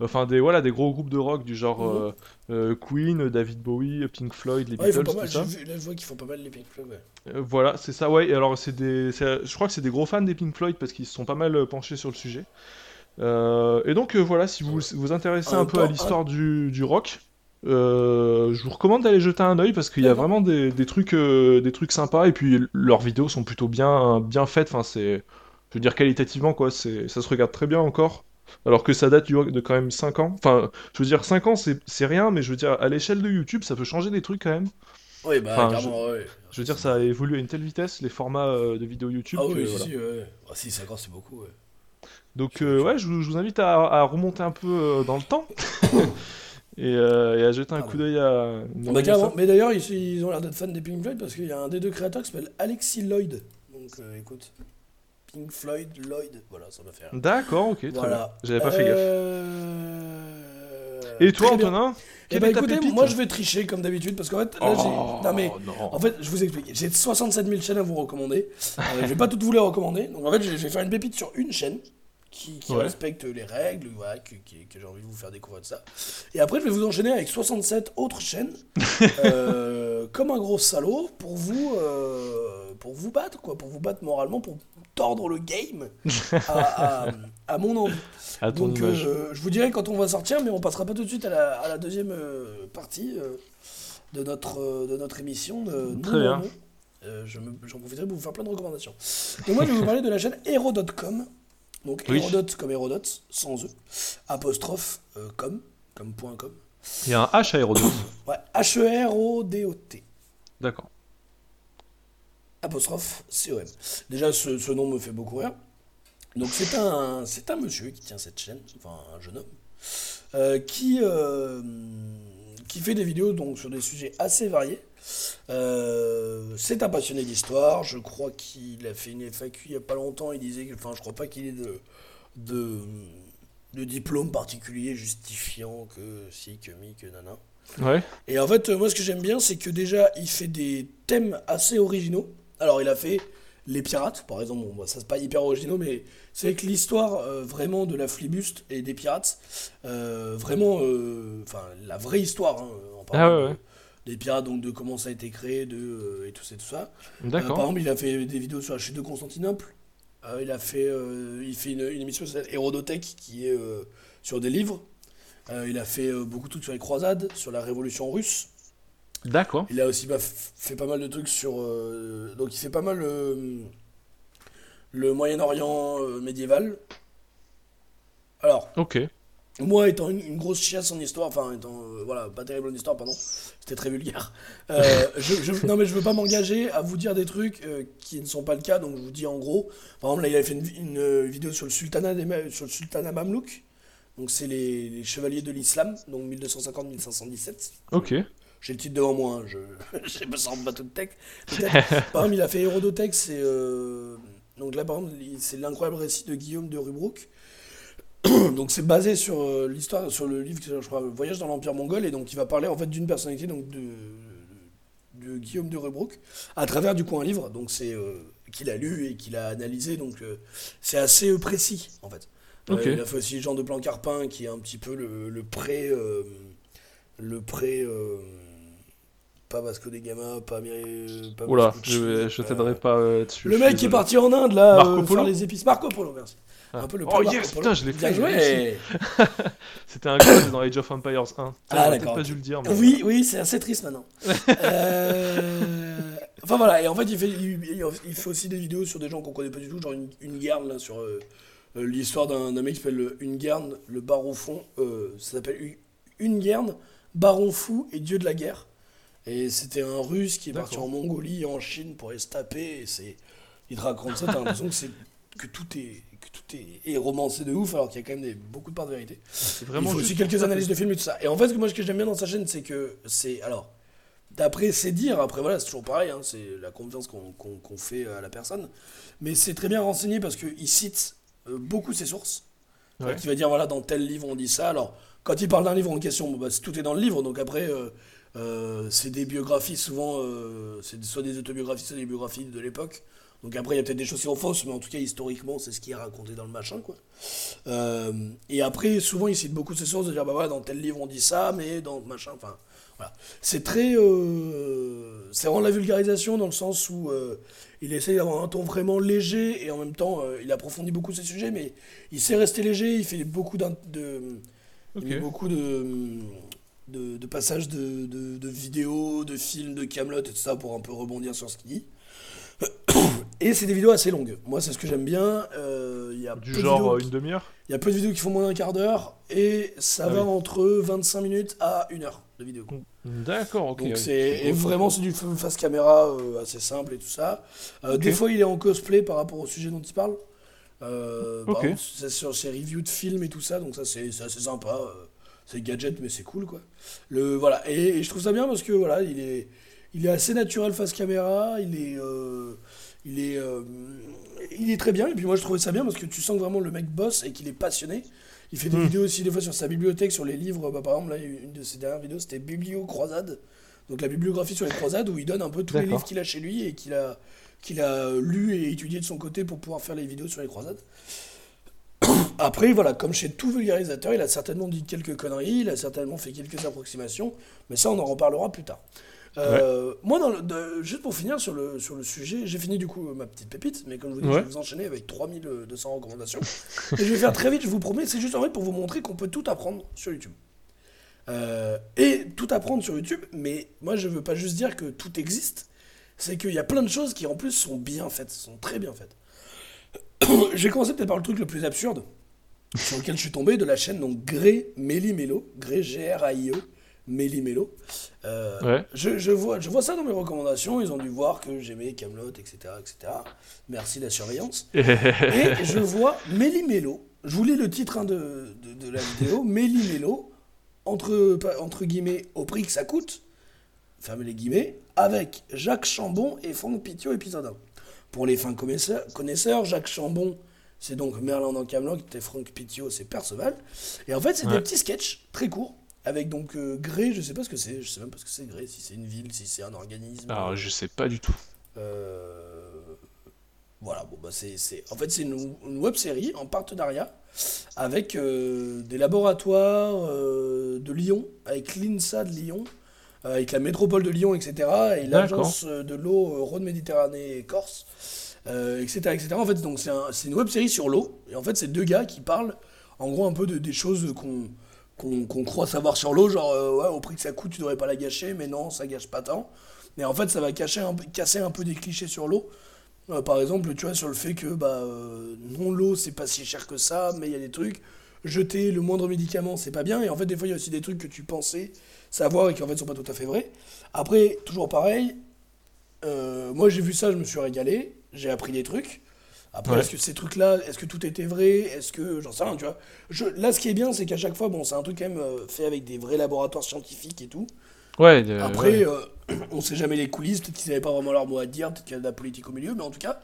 enfin des voilà des gros groupes de rock du genre Mhm. Queen, David Bowie, Pink Floyd, les Ouais, Beatles, tout ça. j'ai vu- Là, je vois qu'ils font pas mal les Pink Floyd. ouais. Voilà, c'est ça, ouais. Et alors, c'est des, je crois que c'est des gros fans des Pink Floyd parce qu'ils se sont pas mal penchés sur le sujet. Et donc, voilà, si vous vous intéressez un peu à l'histoire du, du rock, euh, je vous recommande d'aller jeter un œil parce qu'il y a vraiment des, des trucs, euh, des trucs sympas et puis leurs vidéos sont plutôt bien, bien faites. Enfin, c'est, je veux dire qualitativement quoi, c'est, ça se regarde très bien encore. Alors que ça date de quand même 5 ans. Enfin, je veux dire 5 ans c'est, rien, mais je veux dire à l'échelle de YouTube, ça peut changer des trucs quand même. Oui, bah, Enfin, carrément, ouais. Je veux dire, ça a évolué à une telle vitesse, les formats euh, de vidéos YouTube. Ah que, oui, si, voilà. si, ouais. Ah, si, 5 ans, c'est beaucoup, ouais. Donc, euh, ouais, je, vous- je vous invite à, à remonter un peu dans le temps [LAUGHS] et, euh, et à jeter un Ah coup d'œil à. une Bah, carrément. Mais d'ailleurs, ils, ils ont l'air d'être fans des Pink Floyd parce qu'il y a un des deux créateurs qui s'appelle Alexis Lloyd. Donc, euh, écoute. Pink Floyd, Lloyd. Voilà, ça m'a fait rire. D'accord, ok, très Voilà. bien. J'avais pas fait gaffe. Euh, Et toi. Antonin Eh bah écoutez, moi je vais tricher comme d'habitude parce qu'en fait, là j'ai. Oh, Non mais. non. En fait, je vous explique. J'ai 67 000 chaînes à vous recommander. Euh, je vais pas toutes vous les recommander. Donc en fait, je vais faire une pépite sur une chaîne qui, qui Ouais. respecte les règles, voilà, que, que j'ai envie de vous faire découvrir de ça. Et après, je vais vous enchaîner avec 67 autres chaînes, [LAUGHS] euh, comme un gros salaud, pour vous, euh, pour vous battre, quoi, pour vous battre moralement, pour tordre le game à, à- à mon envie. [LAUGHS] À Donc euh, je vous dirai quand on va sortir, mais on passera pas tout de suite à la, à la deuxième partie de, notre, de notre émission. De Très bien. Euh, je J'en profiterai pour vous faire plein de recommandations. Donc moi je vais vous parler de la chaîne Hero.com. Donc Oui. Hérodote comme Hérodote, sans E. Apostrophe euh, com, comme point com. Il y a un H à Hérodote. [COUGHS] Ouais, H-E-R-O-D-O-T. D'accord. apostrophe com. Déjà, ce, ce nom me fait beaucoup rire. Donc, c'est un, c'est un monsieur qui tient cette chaîne, enfin un jeune homme, euh, qui, euh, qui fait des vidéos donc, sur des sujets assez variés. Euh, c'est un passionné d'histoire. Je crois qu'il a fait une FAQ il n'y a pas longtemps. Il disait que, enfin, je crois pas qu'il ait de, de, de diplôme particulier justifiant que si, que mi, que nana. Ouais. Et en fait, moi, ce que j'aime bien, c'est que déjà, il fait des thèmes assez originaux. Alors, il a fait les pirates, par exemple. Bon, bah, ça, c'est pas hyper originaux, mais c'est avec l'histoire euh, vraiment de la flibuste et des pirates. euh, vraiment, euh, enfin, la vraie histoire, hein, en parlant Ah ouais, ouais. Des pirates, donc de comment ça a été créé, de, euh, et tout ça, tout ça. Euh, par D'accord. exemple, il a fait des vidéos sur la chute de Constantinople. Euh, il a fait, il fait une, une émission sur Hérodothèque qui est sur des livres. Il a fait beaucoup de trucs sur les croisades, sur la révolution russe. D'accord. Il a aussi bah, fait pas mal de trucs sur. euh, donc il fait pas mal euh, le Moyen-Orient euh, médiéval. Alors, Ok. Moi étant une, une grosse chiasse en histoire, enfin étant euh, voilà, pas terrible en histoire, pardon, [LAUGHS] c'était très vulgaire. Euh, [LAUGHS] je, je- non mais je veux pas m'engager à vous dire des trucs euh, qui ne sont pas le cas, donc je vous dis en gros. Par exemple là il avait fait une, une, vidéo sur le sultanat des sur le sultanat mamelouk, donc c'est les, les chevaliers de l'islam, donc 1250-1517. Ok. J'ai le titre devant moi, hein, je [LAUGHS] je me sens bateau de tech. par exemple, il a fait Hérodotex, c'est. Donc là, par exemple, c'est l'incroyable récit de Guillaume de Rubruck. [CLEARS THROAT] donc c'est basé sur euh, l'histoire, sur le livre, je crois, Voyage dans l'Empire mongol, et donc il va parler en fait d'une personnalité donc, de, de Guillaume de Rubruck à travers du coup un livre, donc c'est euh, qu'il a lu et qu'il a analysé, donc euh, c'est assez précis en fait. Euh, Ok. il a fait aussi Jean de Blanc-Carpin qui est un petit peu le, le pré. le pré. pas Vasco de Gama, pas pas Oula, je, je t'aiderai pas là-dessus. Le mec qui est parti en Inde là, Marco Polo faire les épices. Marco Polo, merci. Ah. Un peu le Oh yes, putain, je l'ai Bien fait, joué. [LAUGHS] [LAUGHS] C'était un code dans Age of Empires 1. Ah, d'accord, pas dû le dire. mais- Oui, oui, c'est assez triste maintenant. Euh, Enfin voilà, et en fait, il fait, il, il fait aussi des vidéos sur des gens qu'on connaît pas du tout, genre une, une guerre là, sur euh, euh, l'histoire d'un d'un mec qui s'appelle Une guerre, le baron fond. euh, ça s'appelle Une guerre, baron fou et dieu de la guerre. Et c'était un russe qui est parti en Mongolie, en Chine pour aller se taper. Et c'est, il te raconte ça, t'as l'impression que, c'est, que tout est que tout est, est romancé de ouf, alors qu'il y a quand même des, beaucoup de parts de vérité. C'est Il vraiment faut aussi quelques analyses de films et tout ça. Et en fait, moi, ce que j'aime bien dans sa chaîne, c'est que c'est. Alors, d'après c'est dire, après voilà, c'est toujours pareil, hein, c'est la confiance qu'on fait à la personne. Mais c'est très bien renseigné parce qu'il cite euh, beaucoup ses sources. Ouais. Il va dire, voilà, dans tel livre, on dit ça. Alors, quand il parle d'un livre en question, bah, tout est dans le livre. Donc après, euh, euh, c'est des biographies, souvent, euh, c'est soit des autobiographies, soit des biographies de l'époque. Donc après, il y a peut-être des choses qui sont fausses, mais en tout cas, historiquement, c'est ce qui est raconté dans le machin, quoi. Euh, et après, souvent, il cite beaucoup ces sources de dire, bah voilà, dans tel livre, on dit ça, mais dans machin, enfin, voilà. C'est très... euh, c'est vraiment de la vulgarisation dans le sens où euh, il essaie d'avoir un ton vraiment léger, et en même temps, euh, il approfondit beaucoup ses sujets, mais il sait rester léger, il fait beaucoup de... Il beaucoup de, de, de passages de, de, de vidéos, de films, de Camelot et tout ça pour un peu rebondir sur ce qu'il dit. [COUGHS] Et c'est des vidéos assez longues. Moi, c'est ce que j'aime bien. Euh, Il y a Du de genre euh, une demi-heure il y a peu de vidéos qui font moins d'un quart d'heure et ça Ah va oui. entre 25 minutes à 1 heure de vidéo. D'accord, ok. Donc oui. c'est et vraiment c'est du face caméra euh, assez simple et tout ça. Euh. Des fois il est en cosplay par rapport au sujet dont il parle. Euh, par Ok. exemple, c'est sur ses reviews de films et tout ça, donc ça c'est c'est assez sympa. C'est gadget mais c'est cool quoi. Le voilà et, et je trouve ça bien parce que voilà il est il est assez naturel face caméra, il est euh, il est euh, il est très bien et puis moi je trouvais ça bien parce que tu sens que vraiment le mec bosse et qu'il est passionné. Il fait des Hmm. vidéos aussi des fois sur sa bibliothèque, sur les livres. Bah, par exemple, là, une de ses dernières vidéos, c'était Biblio Croisade. Donc la bibliographie sur les croisades où il donne un peu tous les livres qu'il a chez lui et qu'il a, qu'il a lu et étudié de son côté pour pouvoir faire les vidéos sur les croisades. [COUGHS] Après, voilà, comme chez tout vulgarisateur, il a certainement dit quelques conneries, il a certainement fait quelques approximations, mais ça, on en reparlera plus tard. Euh, Moi, dans le- de- juste pour finir sur le, sur le sujet, j'ai fini du coup ma petite pépite, mais comme je vous dis, je vais vous enchaîner avec 3200 recommandations. et je vais faire très vite, je vous promets, c'est juste en fait pour vous montrer qu'on peut tout apprendre sur YouTube. Euh, et tout apprendre sur YouTube, mais moi je veux pas juste dire que tout existe, c'est qu'il y a plein de choses qui en plus sont bien faites, sont très bien faites. [COUGHS] J'ai commencé peut-être par le truc le plus absurde, sur lequel je suis tombé, de la chaîne donc Gré Méli Mélo, Gré G-R-A-I-E, Méli Mélo. Euh, Ouais. je, je vois, je vois ça dans mes recommandations, ils ont dû voir que j'aimais Camelot, etc., etc. Merci la surveillance. [LAUGHS] Et je vois Méli Mélo, je vous lis le titre hein, de, de, de la vidéo, Méli Mélo, entre, entre guillemets, au prix que ça coûte, fermez les guillemets, avec Jacques Chambon et Franck Pitio, épisode 1. Pour les fins connaisseurs, Jacques Chambon, c'est donc Merlin dans Camelot, et Franck Pitio, c'est Perceval. Et en fait, c'est des Ouais. petits sketchs très courts, avec donc euh, Gré, je sais pas ce que c'est, je sais même pas ce que c'est Gré, si c'est une ville, si c'est un organisme. Alors, je sais pas du tout. Euh, Voilà, bon, bah c'est, En fait, c'est une, une web série en partenariat avec euh, des laboratoires euh, de Lyon, avec l'INSA de Lyon, euh, avec la métropole de Lyon, etc. Et l'agence euh, de l'eau euh, Rhône-Méditerranée et Corse, euh, etc., etc. En fait, donc c'est, un- une web série sur l'eau. Et en fait, c'est deux gars qui parlent, en gros, un peu de, des choses qu'on, qu'on, croit savoir sur l'eau, genre, euh, ouais, au prix que ça coûte, tu devrais pas la gâcher, mais non, ça gâche pas tant. Mais en fait, ça va cacher casser un peu des clichés sur l'eau. Euh, par exemple, tu vois, sur le fait que bah, euh, non, l'eau, c'est pas si cher que ça, mais il y a des trucs. Jeter le moindre médicament, c'est pas bien. Et en fait, des fois, il y a aussi des trucs que tu pensais savoir et qui en fait sont pas tout à fait vrais. Après, toujours pareil, moi j'ai vu ça, je me suis régalé, j'ai appris des trucs. Après, Ouais. est-ce que ces trucs-là, est-ce que tout était vrai? Est-ce que. J'en sais rien, tu vois. Je, là, ce qui est bien, c'est qu'à chaque fois, bon, c'est un truc quand même euh, fait avec des vrais laboratoires scientifiques et tout. Ouais, euh, Après, ouais. euh, [CLEARS THROAT] on sait jamais les coulisses, peut-être qu'ils n'avaient pas vraiment leur mot à dire, peut-être qu'il y a de la politique au milieu, mais en tout cas,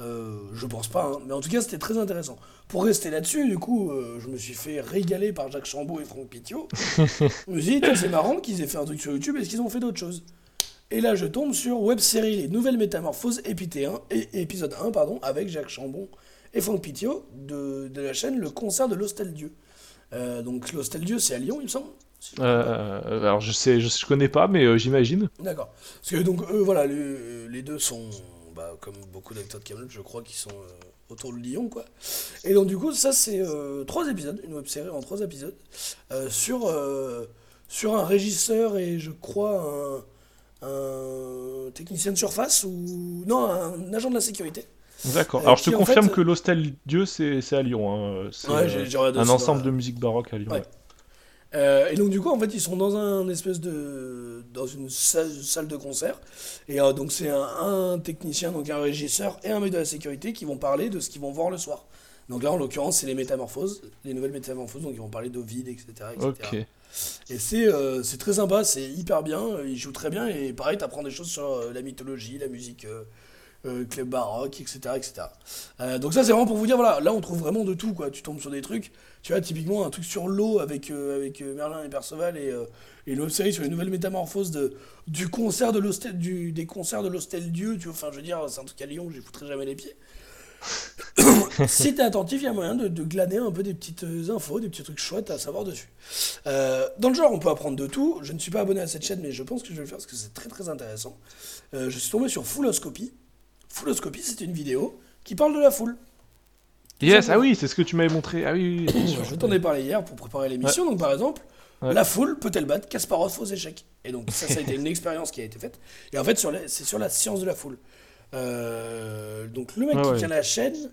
euh, je pense pas. hein. Mais en tout cas, c'était très intéressant. Pour rester là-dessus, du coup, euh, je me suis fait régaler par Jacques Chambaud et Franck Pitio. [LAUGHS] je me suis dit, c'est marrant qu'ils aient fait un truc sur YouTube, est-ce qu'ils ont fait d'autres choses? Et là, je tombe sur web série Les Nouvelles Métamorphoses, épité 1, et, épisode 1, pardon, avec Jacques Chambon et Franck Pitio de, de la chaîne Le Concert de l'Hostel Dieu. Euh, donc, l'Hostel Dieu, c'est à Lyon, il me semble si je pas. Euh, alors, je sais, je, je connais pas, mais euh, j'imagine. D'accord. Parce que donc eux, voilà, les, les deux sont, bah, comme beaucoup d'acteurs de Camelot, je crois qu'ils sont euh, autour de Lyon, quoi. Et donc du coup, ça c'est euh, trois épisodes, une web série en trois épisodes, euh, sur, euh, sur un régisseur et je crois un, un technicien de surface ou non, un agent de la sécurité. D'accord. Euh, Alors, je te confirme fait- que l'Hostel Dieu, c'est à Lyon. hein. C'est Ouais, euh, un ensemble de musique baroque à Lyon. Ouais. Euh, et donc du coup en fait ils sont dans un espèce de dans une salle, salle de concert et euh, donc c'est un, un technicien donc un régisseur et un mec de la sécurité qui vont parler de ce qu'ils vont voir le soir. Donc là en l'occurrence c'est les métamorphoses, les nouvelles métamorphoses donc ils vont parler d'Ovid etc. etc. Ok. Et c'est euh, c'est très sympa, c'est hyper bien, euh, ils jouent très bien et pareil t'apprends des choses sur euh, la mythologie, la musique, club baroque, etc. etc. Donc ça c'est vraiment pour vous dire, voilà, là on trouve vraiment de tout, quoi. Tu tombes sur des trucs, tu vois, typiquement un truc sur l'eau avec, Merlin et Perceval et, euh, et une autre série sur les nouvelles métamorphoses du concert de l'hostel, du, des concerts de l'hostel Dieu, tu vois, enfin je veux dire, c'est un truc à Lyon, j'y foutrais jamais les pieds. [COUGHS] si t'es attentif, il y a moyen de, de glaner un peu des petites euh, infos, des petits trucs chouettes à savoir dessus. Euh, dans le genre, on peut apprendre de tout. Je ne suis pas abonné à cette chaîne, mais je pense que je vais le faire parce que c'est très très intéressant. Euh, je suis tombé sur Fulloscopy. Fulloscopy, c'est une vidéo qui parle de la foule. Yes, ah oui, c'est ce que tu m'avais montré. Ah oui. Je t'en ai parlé hier pour préparer l'émission. Donc, par exemple, Ouais. la foule peut-elle battre Kasparov aux échecs Et donc, ça, ça a été une [LAUGHS] expérience qui a été faite. Et en fait, c'est sur la science de la foule. Euh, donc, le mec Ah qui ouais. tient la chaîne,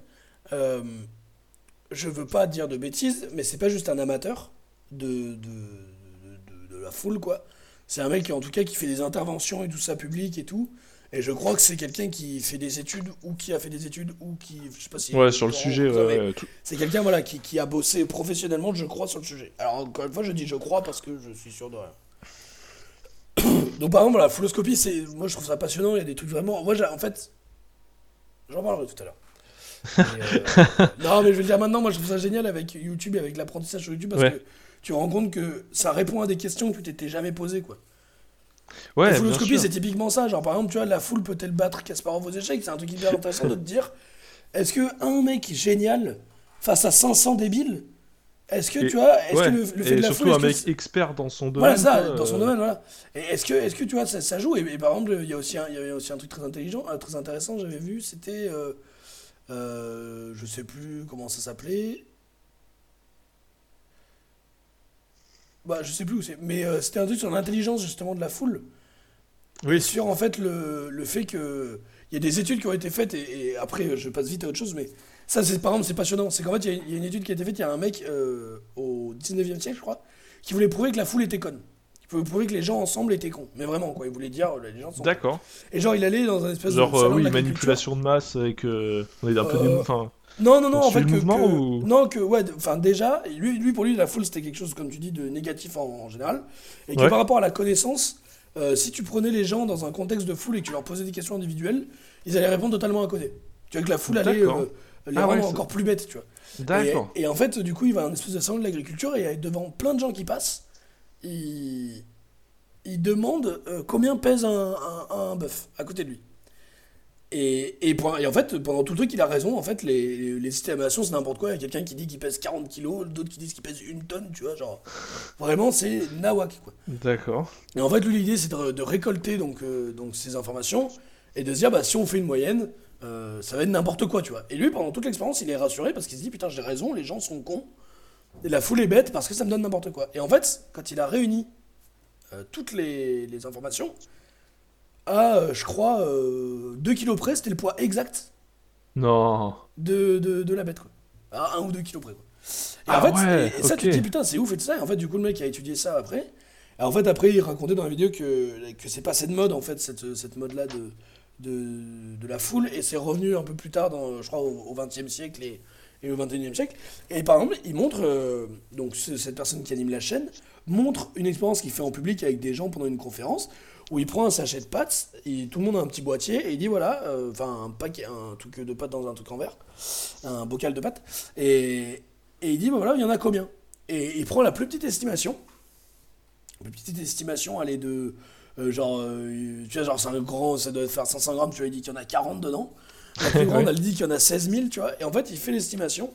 euh, je veux pas dire de bêtises, mais c'est pas juste un amateur de, de, de- de- de la foule, quoi. C'est un mec, en tout cas, qui fait des interventions et tout ça public et tout. Et je crois que c'est quelqu'un qui fait des études ou qui a fait des études ou qui. Je sais pas si. Ouais, sur le sujet, ouais, ouais, tout- c'est quelqu'un voilà, qui, qui a bossé professionnellement, je crois, sur le sujet. Alors, encore une fois, je dis je crois parce que je suis sûr de rien. [COUGHS] Donc, par exemple, la fulloscopie, c'est, moi, je trouve ça passionnant. Il y a des trucs vraiment. Moi, en fait, j'en parlerai tout à l'heure. [LAUGHS] Euh, non, mais je veux dire maintenant, moi, je trouve ça génial avec YouTube et avec l'apprentissage sur YouTube parce Ouais. que tu te rends compte que ça répond à des questions que tu t'étais jamais posées, quoi. Ouais, la sûr. c'est typiquement ça. Genre, par exemple, tu vois, la foule peut-elle battre Kasparov aux échecs? C'est un truc hyper intéressant de te dire est-ce que un mec génial face à 500 débiles, est-ce que Et- tu vois, est-ce Ouais, que le, le fait de la surtout foule, un mec expert dans son domaine. voilà ça, quoi, dans son euh, domaine, voilà. Et est-ce que, est-ce que tu vois, ça, ça joue? Et, et par exemple, il y a aussi un, il y avait aussi un truc très intelligent, euh, très intéressant, j'avais vu, c'était, euh, euh, je sais plus comment ça s'appelait. Bah, je sais plus où c'est, mais euh, c'était un truc sur l'intelligence justement de la foule. Oui, sur en fait le, le fait que il y a des études qui ont été faites et, et après je passe vite à autre chose mais ça c'est par exemple c'est passionnant c'est qu'en fait il y, a- il y a une étude qui a été faite il y a un mec euh, au 19e siècle je crois qui voulait prouver que la foule était conne il voulait prouver que les gens ensemble étaient cons mais vraiment quoi il voulait dire les gens sont d'accord. et genre il allait dans un espèce Genre, de euh, salon de oui, manipulation de masse avec. euh, on est un peu des. Euh, Enfin, Non, non, non, On en fait, que, que- ou- non, que, ouais, enfin, déjà, lui, lui, pour lui, la foule, c'était quelque chose, comme tu dis, de négatif en, en général. Et que Ouais. par rapport à la connaissance, euh, si tu prenais les gens dans un contexte de foule et que tu leur posais des questions individuelles, ils allaient répondre totalement à côté. Tu vois que la foule allait euh, les Ah ouais, rendre encore plus bêtes, tu vois. d'accord. Et, et en fait, du coup, il va à un espèce de salon de l'agriculture et devant plein de gens qui passent, il, il demande euh, combien pèse un, un, un bœuf à côté de lui. Et, et, en fait, pendant tout le truc, il a raison. En fait, les, les, estimations, c'est n'importe quoi. Il y a quelqu'un qui dit qu'il pèse 40 kilos, d'autres qui disent qu'il pèse une tonne, tu vois. Genre, vraiment, c'est nawak, quoi. D'accord. Et en fait, l'idée, c'est de, de récolter donc, euh, donc ces informations et de se dire, bah, si on fait une moyenne, euh, ça va être n'importe quoi, tu vois. Et lui, pendant toute l'expérience, il est rassuré parce qu'il se dit, putain, j'ai raison, les gens sont cons. Et la foule est bête parce que ça me donne n'importe quoi. Et en fait, quand il a réuni euh, toutes les, les informations, à, euh, je crois, 2 kilos près, c'était le poids exact Non. de, de, de la bête, quoi. À 1 ou 2 kilos près, quoi. Et Ah en fait, ouais, et, et ça, tu te dis, putain, c'est ouf et tout ça. Et en fait, du coup, le mec a étudié ça après. Et en fait, après, il racontait dans la vidéo que, que c'est passé de mode, en fait, cette, cette mode-là de, de, de la foule. Et c'est revenu un peu plus tard, dans, je crois, au XXe siècle et, et au XXIe siècle. Et par exemple, il montre, euh, donc ce- cette personne qui anime la chaîne, montre une expérience qu'il fait en public avec des gens pendant une conférence, où il prend un sachet de pâtes, et tout le monde a un petit boîtier, et il dit voilà, euh, enfin un paquet, un truc de pâtes dans un truc en verre, un bocal de pâtes, et, et il dit bah voilà, il y en a combien? Et il prend la plus petite estimation, la plus petite estimation, elle est de, euh, genre, euh, tu vois, genre c'est un grand, ça doit faire 500 grammes, tu vois, il dit qu'il y en a 40 dedans, la plus [LAUGHS] grande, elle dit qu'il y en a 16 000, tu vois, et en fait, il fait l'estimation,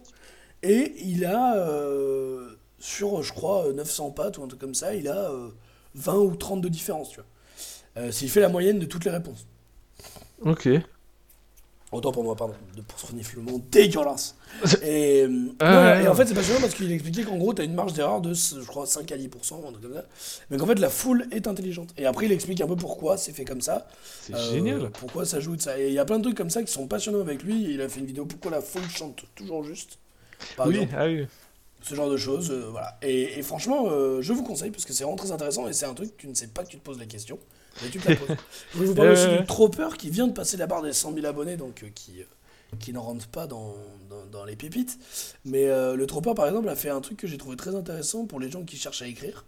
et il a, euh, sur, je crois, 900 pâtes ou un truc comme ça, il a euh, 20 ou 30 de différence, tu vois. S'il fait la moyenne de toutes les réponses. Ok. Autant pour moi, pardon, de pour ce reniflement dégueulasse. [LAUGHS] Et, euh, Ah, ouais, et en fait, c'est passionnant parce qu'il expliquait qu'en gros, tu as une marge d'erreur de, je crois, 5 à 10%, un truc comme ça. Mais qu'en fait, la foule est intelligente. Et après, il explique un peu pourquoi c'est fait comme ça. C'est Euh, génial. Pourquoi ça joue de ça. Et il y a plein de trucs comme ça qui sont passionnants avec lui. Il a fait une vidéo pourquoi la foule chante toujours juste. Par Oui, exemple. ah oui. ce genre de choses, euh, voilà. Et, et franchement, euh, je vous conseille parce que c'est vraiment très intéressant et c'est un truc, tu ne sais pas que tu te poses la question, te la je vous parler Ouais, aussi ouais, du. Tropper qui vient de passer la barre des 100 000 abonnés, donc euh, qui, euh, qui ne rentre pas dans, dans, dans les pépites. Mais euh, le Tropper, par exemple, a fait un truc que j'ai trouvé très intéressant pour les gens qui cherchent à écrire,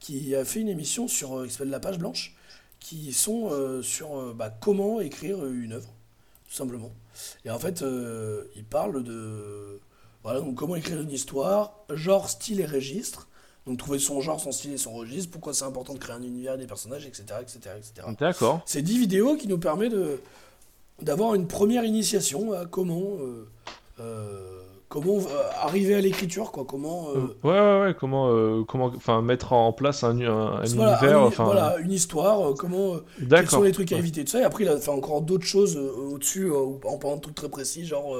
qui a fait une émission sur, euh, qui s'appelle La Page Blanche, qui sont euh, sur euh, bah, comment écrire une œuvre. tout simplement. Et en fait, euh, il parle de voilà, donc comment écrire une histoire, genre, style et registre. Donc trouver son genre, son style et son registre, pourquoi c'est important de créer un univers, des personnages, etc. etc., etc. D'accord. C'est 10 vidéos qui nous permet de d'avoir une première initiation à comment euh, euh, comment euh, arriver à l'écriture quoi comment euh, ouais, ouais, ouais, comment, comment, mettre en place un, un, un voilà, univers, un voilà, une histoire comment quels sont les trucs à éviter tout ça et après il a fait encore d'autres choses au-dessus en parlant de trucs très précis genre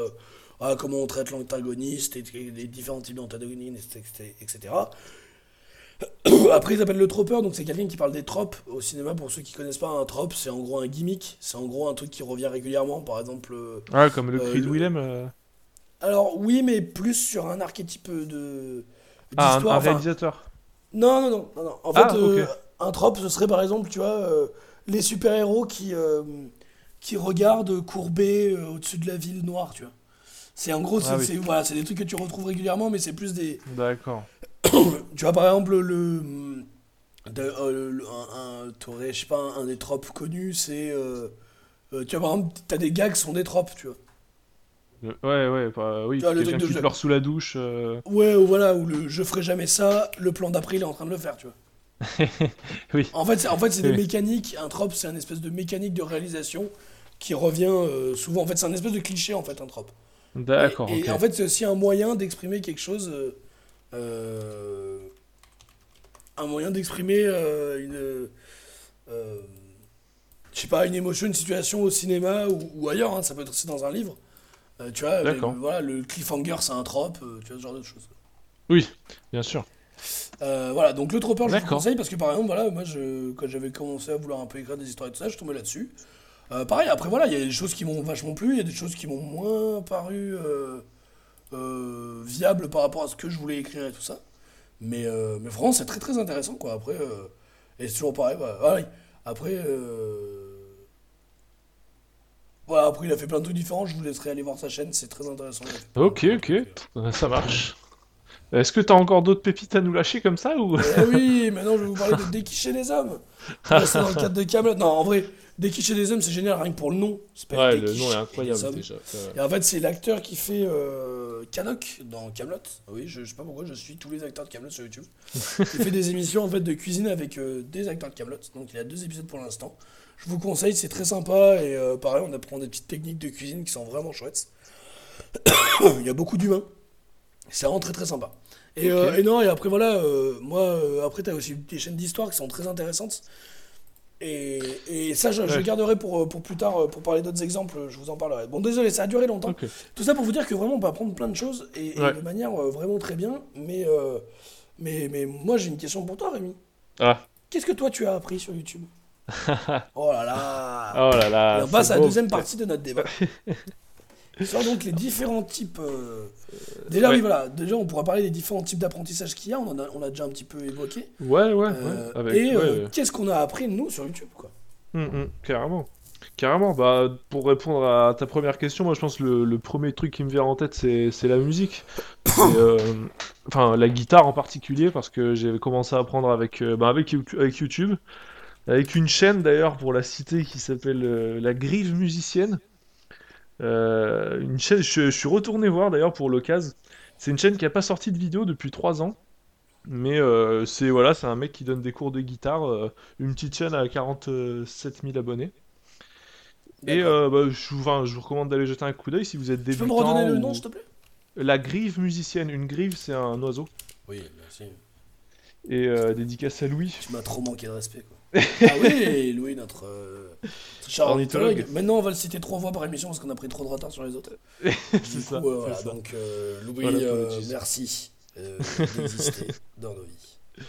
ah, comment on traite l'antagoniste et, les différents types d'antagonistes etc. [COUGHS] Après, ils appellent le tropeur, donc c'est quelqu'un qui parle des tropes au cinéma. Pour ceux qui connaissent pas, un trope, c'est en gros un gimmick. C'est en gros un truc qui revient régulièrement. Par exemple, euh, Ouais, comme le Euh, cri de le- Willem. euh, Alors oui, mais plus sur un archétype de Ah, un, enfin, réalisateur. non, non, non, non, non. En fait, Ah, euh, ok. un trope, ce serait par exemple, tu vois, euh, les super-héros qui, euh, qui regardent courbés au-dessus de la ville noire, tu vois. C'est en gros, c'est Ah oui. c'est- voilà, c'est des trucs que tu retrouves régulièrement, mais c'est plus des... D'accord. [COUGHS] Tu vois, par exemple, le... de- euh, le- un, je sais pas, un, un des tropes connus, c'est... euh, euh, tu vois, par exemple, t'as des gags qui sont des tropes, tu vois. Le- Ouais, ouais, bah, oui, Tu vois, le quelqu'un truc de qui jeu. pleure sous la douche. euh, Ouais, ou voilà, ou le je ferai jamais ça, le plan d'après, il est en train de le faire, tu vois. [LAUGHS] Oui. En fait, c'est, en fait, c'est des Oui. [LAUGHS] mécaniques. Un trope, c'est un espèce de mécanique de réalisation qui revient euh, souvent. En fait, c'est un espèce de cliché, en fait, un trope. D'accord, Et, en fait, c'est aussi un moyen d'exprimer quelque chose. euh, euh, un moyen d'exprimer euh, une. euh, je sais pas, une émotion, une situation au cinéma ou, ou ailleurs, hein, ça peut être aussi dans un livre. Tu vois, voilà, le cliffhanger, c'est un trope, tu vois, ce genre de choses. Oui, bien sûr. Euh, voilà, donc le tropeur, je vous conseille parce que par exemple, voilà, moi, je, quand j'avais commencé à vouloir un peu écrire des histoires et tout ça, je tombais là-dessus. Euh, pareil, après, voilà, il y a des choses qui m'ont vachement plu, il y a des choses qui m'ont moins paru euh, euh, viables par rapport à ce que je voulais écrire et tout ça. Mais, euh, mais vraiment, c'est très très intéressant, quoi. Après, euh, et c'est toujours pareil. Voilà, Après, euh, voilà, après, il a fait plein de trucs différents, je vous laisserai aller voir sa chaîne, c'est très intéressant. Ok, ok, ça marche. Est-ce que t'as encore d'autres pépites à nous lâcher comme ça ou? Eh oui, maintenant je vais vous parler de [LAUGHS] Déquicher les hommes. [LAUGHS] Là, c'est dans le cadre de Camelot. Non, en vrai, Déquicher les hommes, c'est génial, rien que pour le nom. Ouais, le nom est incroyable déjà. Et en fait, c'est l'acteur qui fait euh, Canuck dans Camelot. Oui, je, je sais pas pourquoi, je suis tous les acteurs de Camelot sur YouTube. [LAUGHS] il fait des émissions en fait de cuisine avec euh, des acteurs de Camelot. Donc il a deux épisodes pour l'instant. Je vous conseille, c'est très sympa et euh, pareil, on apprend des petites techniques de cuisine qui sont vraiment chouettes. [COUGHS] il y a beaucoup d'humains. C'est vraiment très très sympa. Et, euh, et non, et après voilà, euh, moi, euh, après t'as aussi des chaînes d'histoire qui sont très intéressantes. Et, et ça, je, je Ouais. garderai pour, pour plus tard, euh, pour parler d'autres exemples, je vous en parlerai. Bon, désolé, ça a duré longtemps. Tout ça pour vous dire que vraiment on peut apprendre plein de choses et, et Ouais. de manière euh, vraiment très bien. Mais, euh, mais, mais moi j'ai une question pour toi, Rémi. Ah. Qu'est-ce que toi tu as appris sur YouTube? [LAUGHS] Oh là là Oh là là. On passe à la deuxième partie de notre débat. [LAUGHS] Sur donc les différents types. euh, Déjà, Ouais. oui, voilà. Déjà, on pourra parler des différents types d'apprentissage qu'il y a. On en a, on a déjà un petit peu évoqué. Ouais, ouais, Euh, ouais. Avec, et ouais, euh, qu'est-ce qu'on a appris nous sur YouTube, quoi Hum, hum, carrément. Carrément, bah, pour répondre à ta première question, moi je pense que le, le premier truc qui me vient en tête c'est c'est la musique. [COUGHS] Euh, enfin, la guitare en particulier, parce que j'ai commencé à apprendre avec, euh, bah, avec, avec YouTube, avec une chaîne d'ailleurs pour la citer qui s'appelle euh, La Grive Musicienne. Euh, une chaîne, je, je suis retourné voir d'ailleurs pour l'occasion. C'est une chaîne qui n'a pas sorti de vidéo depuis 3 ans. Mais euh, c'est voilà, c'est un mec qui donne des cours de guitare, euh, une petite chaîne à 47 000 abonnés. Et bah, je, vous, enfin, je vous recommande d'aller jeter un coup d'œil si vous êtes Tu peux débutant. me redonner le ou- nom, s'il te plaît? La grive musicienne. Une grive, c'est un oiseau. Oui, merci. Et dédicace à Louis. Tu m'as trop manqué de respect, quoi. Ah oui, Louis, notre euh, Ornithologue. Maintenant, on va le citer trois fois par émission parce qu'on a pris trop de retard sur les autres. [LAUGHS] c'est Du ça. coup, euh, c'est voilà, ça. donc euh, Louis, Voilà, euh, merci euh, [LAUGHS] d'exister dans nos vies.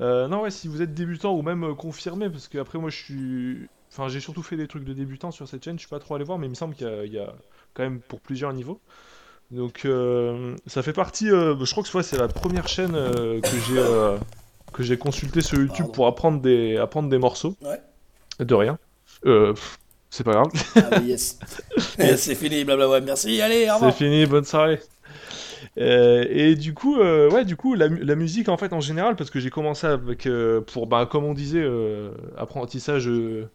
Euh, non, ouais, si vous êtes débutant ou même euh, confirmé, parce que après moi je suis. Enfin, j'ai surtout fait des trucs de débutant sur cette chaîne, je suis pas trop allé voir, mais il me semble qu'il y, a- il y a quand même pour plusieurs niveaux. Donc euh, ça fait partie. euh, je crois que ouais, c'est la première chaîne euh, que j'ai euh, que j'ai consulté sur YouTube Pardon. pour apprendre des apprendre des morceaux. Ouais. De rien. Euh, c'est pas grave. Ah [LAUGHS] yes. c'est fini, blablabla. Merci, allez, au C'est fini, bonne soirée. Euh, et du coup, euh, ouais, du coup, la, mu- la musique en fait en général, parce que j'ai commencé avec euh, pour, bah, comme on disait, apprentissage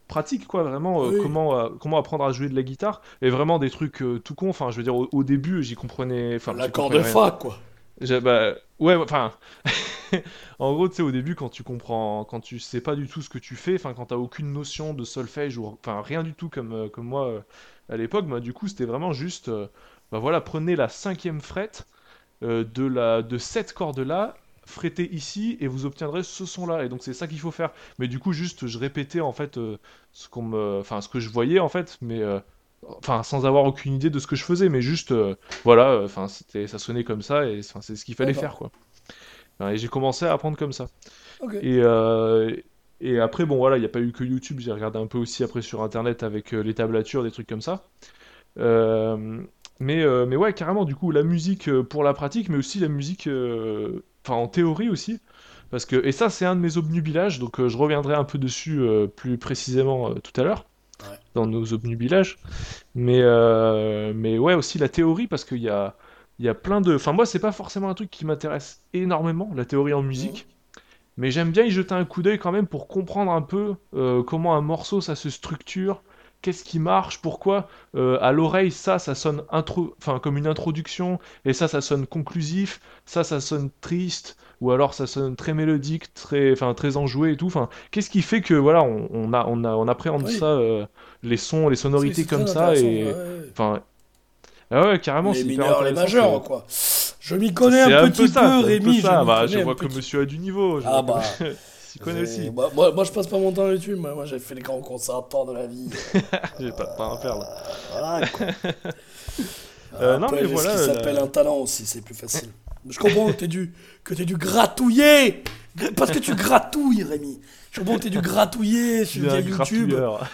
pratique, quoi, vraiment, Oui. comment comment apprendre à jouer de la guitare, et vraiment des trucs tout con. Enfin, je veux dire, au, au début, j'y comprenais, enfin, L'accord de fa, quoi. Bah, ouais, enfin, [LAUGHS] en gros, tu sais, au début, quand tu comprends, quand tu sais pas du tout ce que tu fais, enfin, quand t'as aucune notion de solfège ou, enfin, rien du tout comme, euh, comme moi euh, à l'époque, bah, du coup, c'était vraiment juste, euh, bah voilà, prenez la cinquième frette de la, de cette corde-là, frétez ici et vous obtiendrez ce son-là. Et donc, c'est ça qu'il faut faire. Mais du coup, juste, je répétais en fait ce ce que je voyais en fait, mais enfin, sans avoir aucune idée de ce que je faisais, mais juste, euh, voilà, euh, enfin, c'était, ça sonnait comme ça et c'est ce qu'il fallait faire, quoi. Et j'ai commencé à apprendre comme ça. Et, euh, et après, bon, voilà, il n'y a pas eu que YouTube, j'ai regardé un peu aussi après sur Internet avec euh, les tablatures, des trucs comme ça. Mais, mais ouais, carrément, du coup, la musique pour la pratique, mais aussi la musique, enfin, en théorie aussi. Parce que, et ça, c'est un de mes obnubilages, donc je reviendrai un peu dessus plus précisément tout à l'heure. Dans nos obnubilages. Mais, euh, mais ouais, aussi la théorie, parce qu'il y a, y a plein de. Enfin, moi, c'est pas forcément un truc qui m'intéresse énormément, la théorie en musique. Mais j'aime bien y jeter un coup d'œil quand même pour comprendre un peu euh, comment un morceau ça se structure, qu'est-ce qui marche, pourquoi euh, à l'oreille ça ça sonne intro... enfin, comme une introduction et ça ça sonne conclusif, ça ça sonne triste ou alors ça sonne très mélodique, très enfin très enjoué et tout. Enfin, qu'est-ce qui fait que voilà on, on a on a on appréhende Oui. ça euh, les sons, les sonorités comme ça et enfin ah ouais carrément les c'est hyper mineurs, les majeurs, c'est- quoi. Je m'y connais un un petit peu ça, peu, c'est un peu Rémi. ça. je, Bah, je vois que petit- monsieur a du niveau. Je Ah que- bah. [LAUGHS] s'y connaît aussi. Moi, moi, moi, je passe pas mon temps à YouTube. Moi, moi j'ai fait les grands concerts de la vie. [LAUGHS] J'ai pas de pain à faire là. Voilà, quoi. [LAUGHS] Euh, non, mais voilà, Ce qui la- s'appelle un talent aussi, c'est plus facile. Je comprends que t'aies dû, que t'aies dû gratouiller. [LAUGHS] Parce que tu gratouilles, Rémi. Je comprends que t'aies dû gratouiller sur via YouTube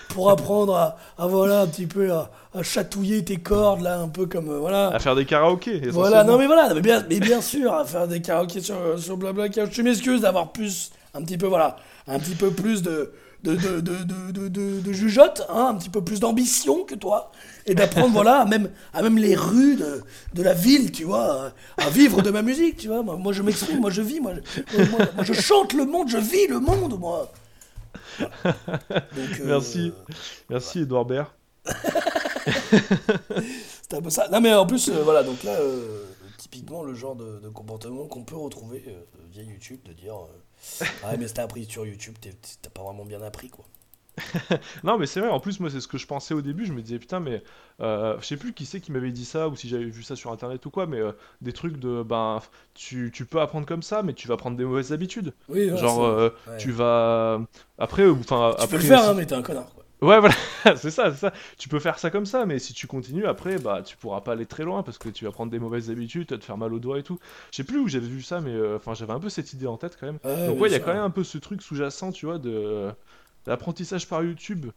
pour apprendre à, à, voilà, un petit peu à, à chatouiller tes cordes, là, un peu comme. euh, voilà. À faire des karaokés. Voilà, non mais voilà, mais bien, mais bien sûr, à faire des karaokés sur, sur Blablacar. Je m'excuse d'avoir plus, un petit peu, voilà, un petit peu plus de, de, de, jugeote, hein, un petit peu plus d'ambition que toi, et d'apprendre, [LAUGHS] voilà, à même, à même les rues de, la ville, tu vois, à, vivre de ma musique, tu vois. Moi, moi, je m'exprime, moi je vis, moi, je- moi, moi, je chante le monde, je vis le monde, moi. [LAUGHS] Voilà. Donc, euh, Merci. Merci Edouard Baird. [LAUGHS] C'est un peu ça. Non, mais en plus, euh, voilà, donc là, euh, typiquement, le genre de, comportement qu'on peut retrouver euh, via YouTube, de dire Ah, mais si t'as appris sur YouTube, t'as pas vraiment bien appris, quoi. [LAUGHS] Non, mais c'est vrai, en plus, moi, c'est ce que je pensais au début. Je me disais, putain, mais euh, je sais plus qui c'est qui m'avait dit ça ou si j'avais vu ça sur internet ou quoi, mais euh, des trucs de ben, tu, tu peux apprendre comme ça, mais tu vas prendre des mauvaises habitudes. Oui, ouais, Genre, euh, ouais. tu vas. Après, ou- enfin, Tu après. peux le faire, hein, mais t'es un connard, quoi. Ouais, voilà, [LAUGHS] c'est ça, c'est ça. Tu peux faire ça comme ça, mais si tu continues après, bah, tu pourras pas aller très loin parce que tu vas prendre des mauvaises habitudes, tu vas te faire mal aux doigts et tout. Je sais plus où j'avais vu ça, mais euh, enfin, j'avais un peu cette idée en tête quand même. Ouais, Donc ouais, il y a quand même un peu ce truc sous-jacent, tu vois, de l'apprentissage par YouTube.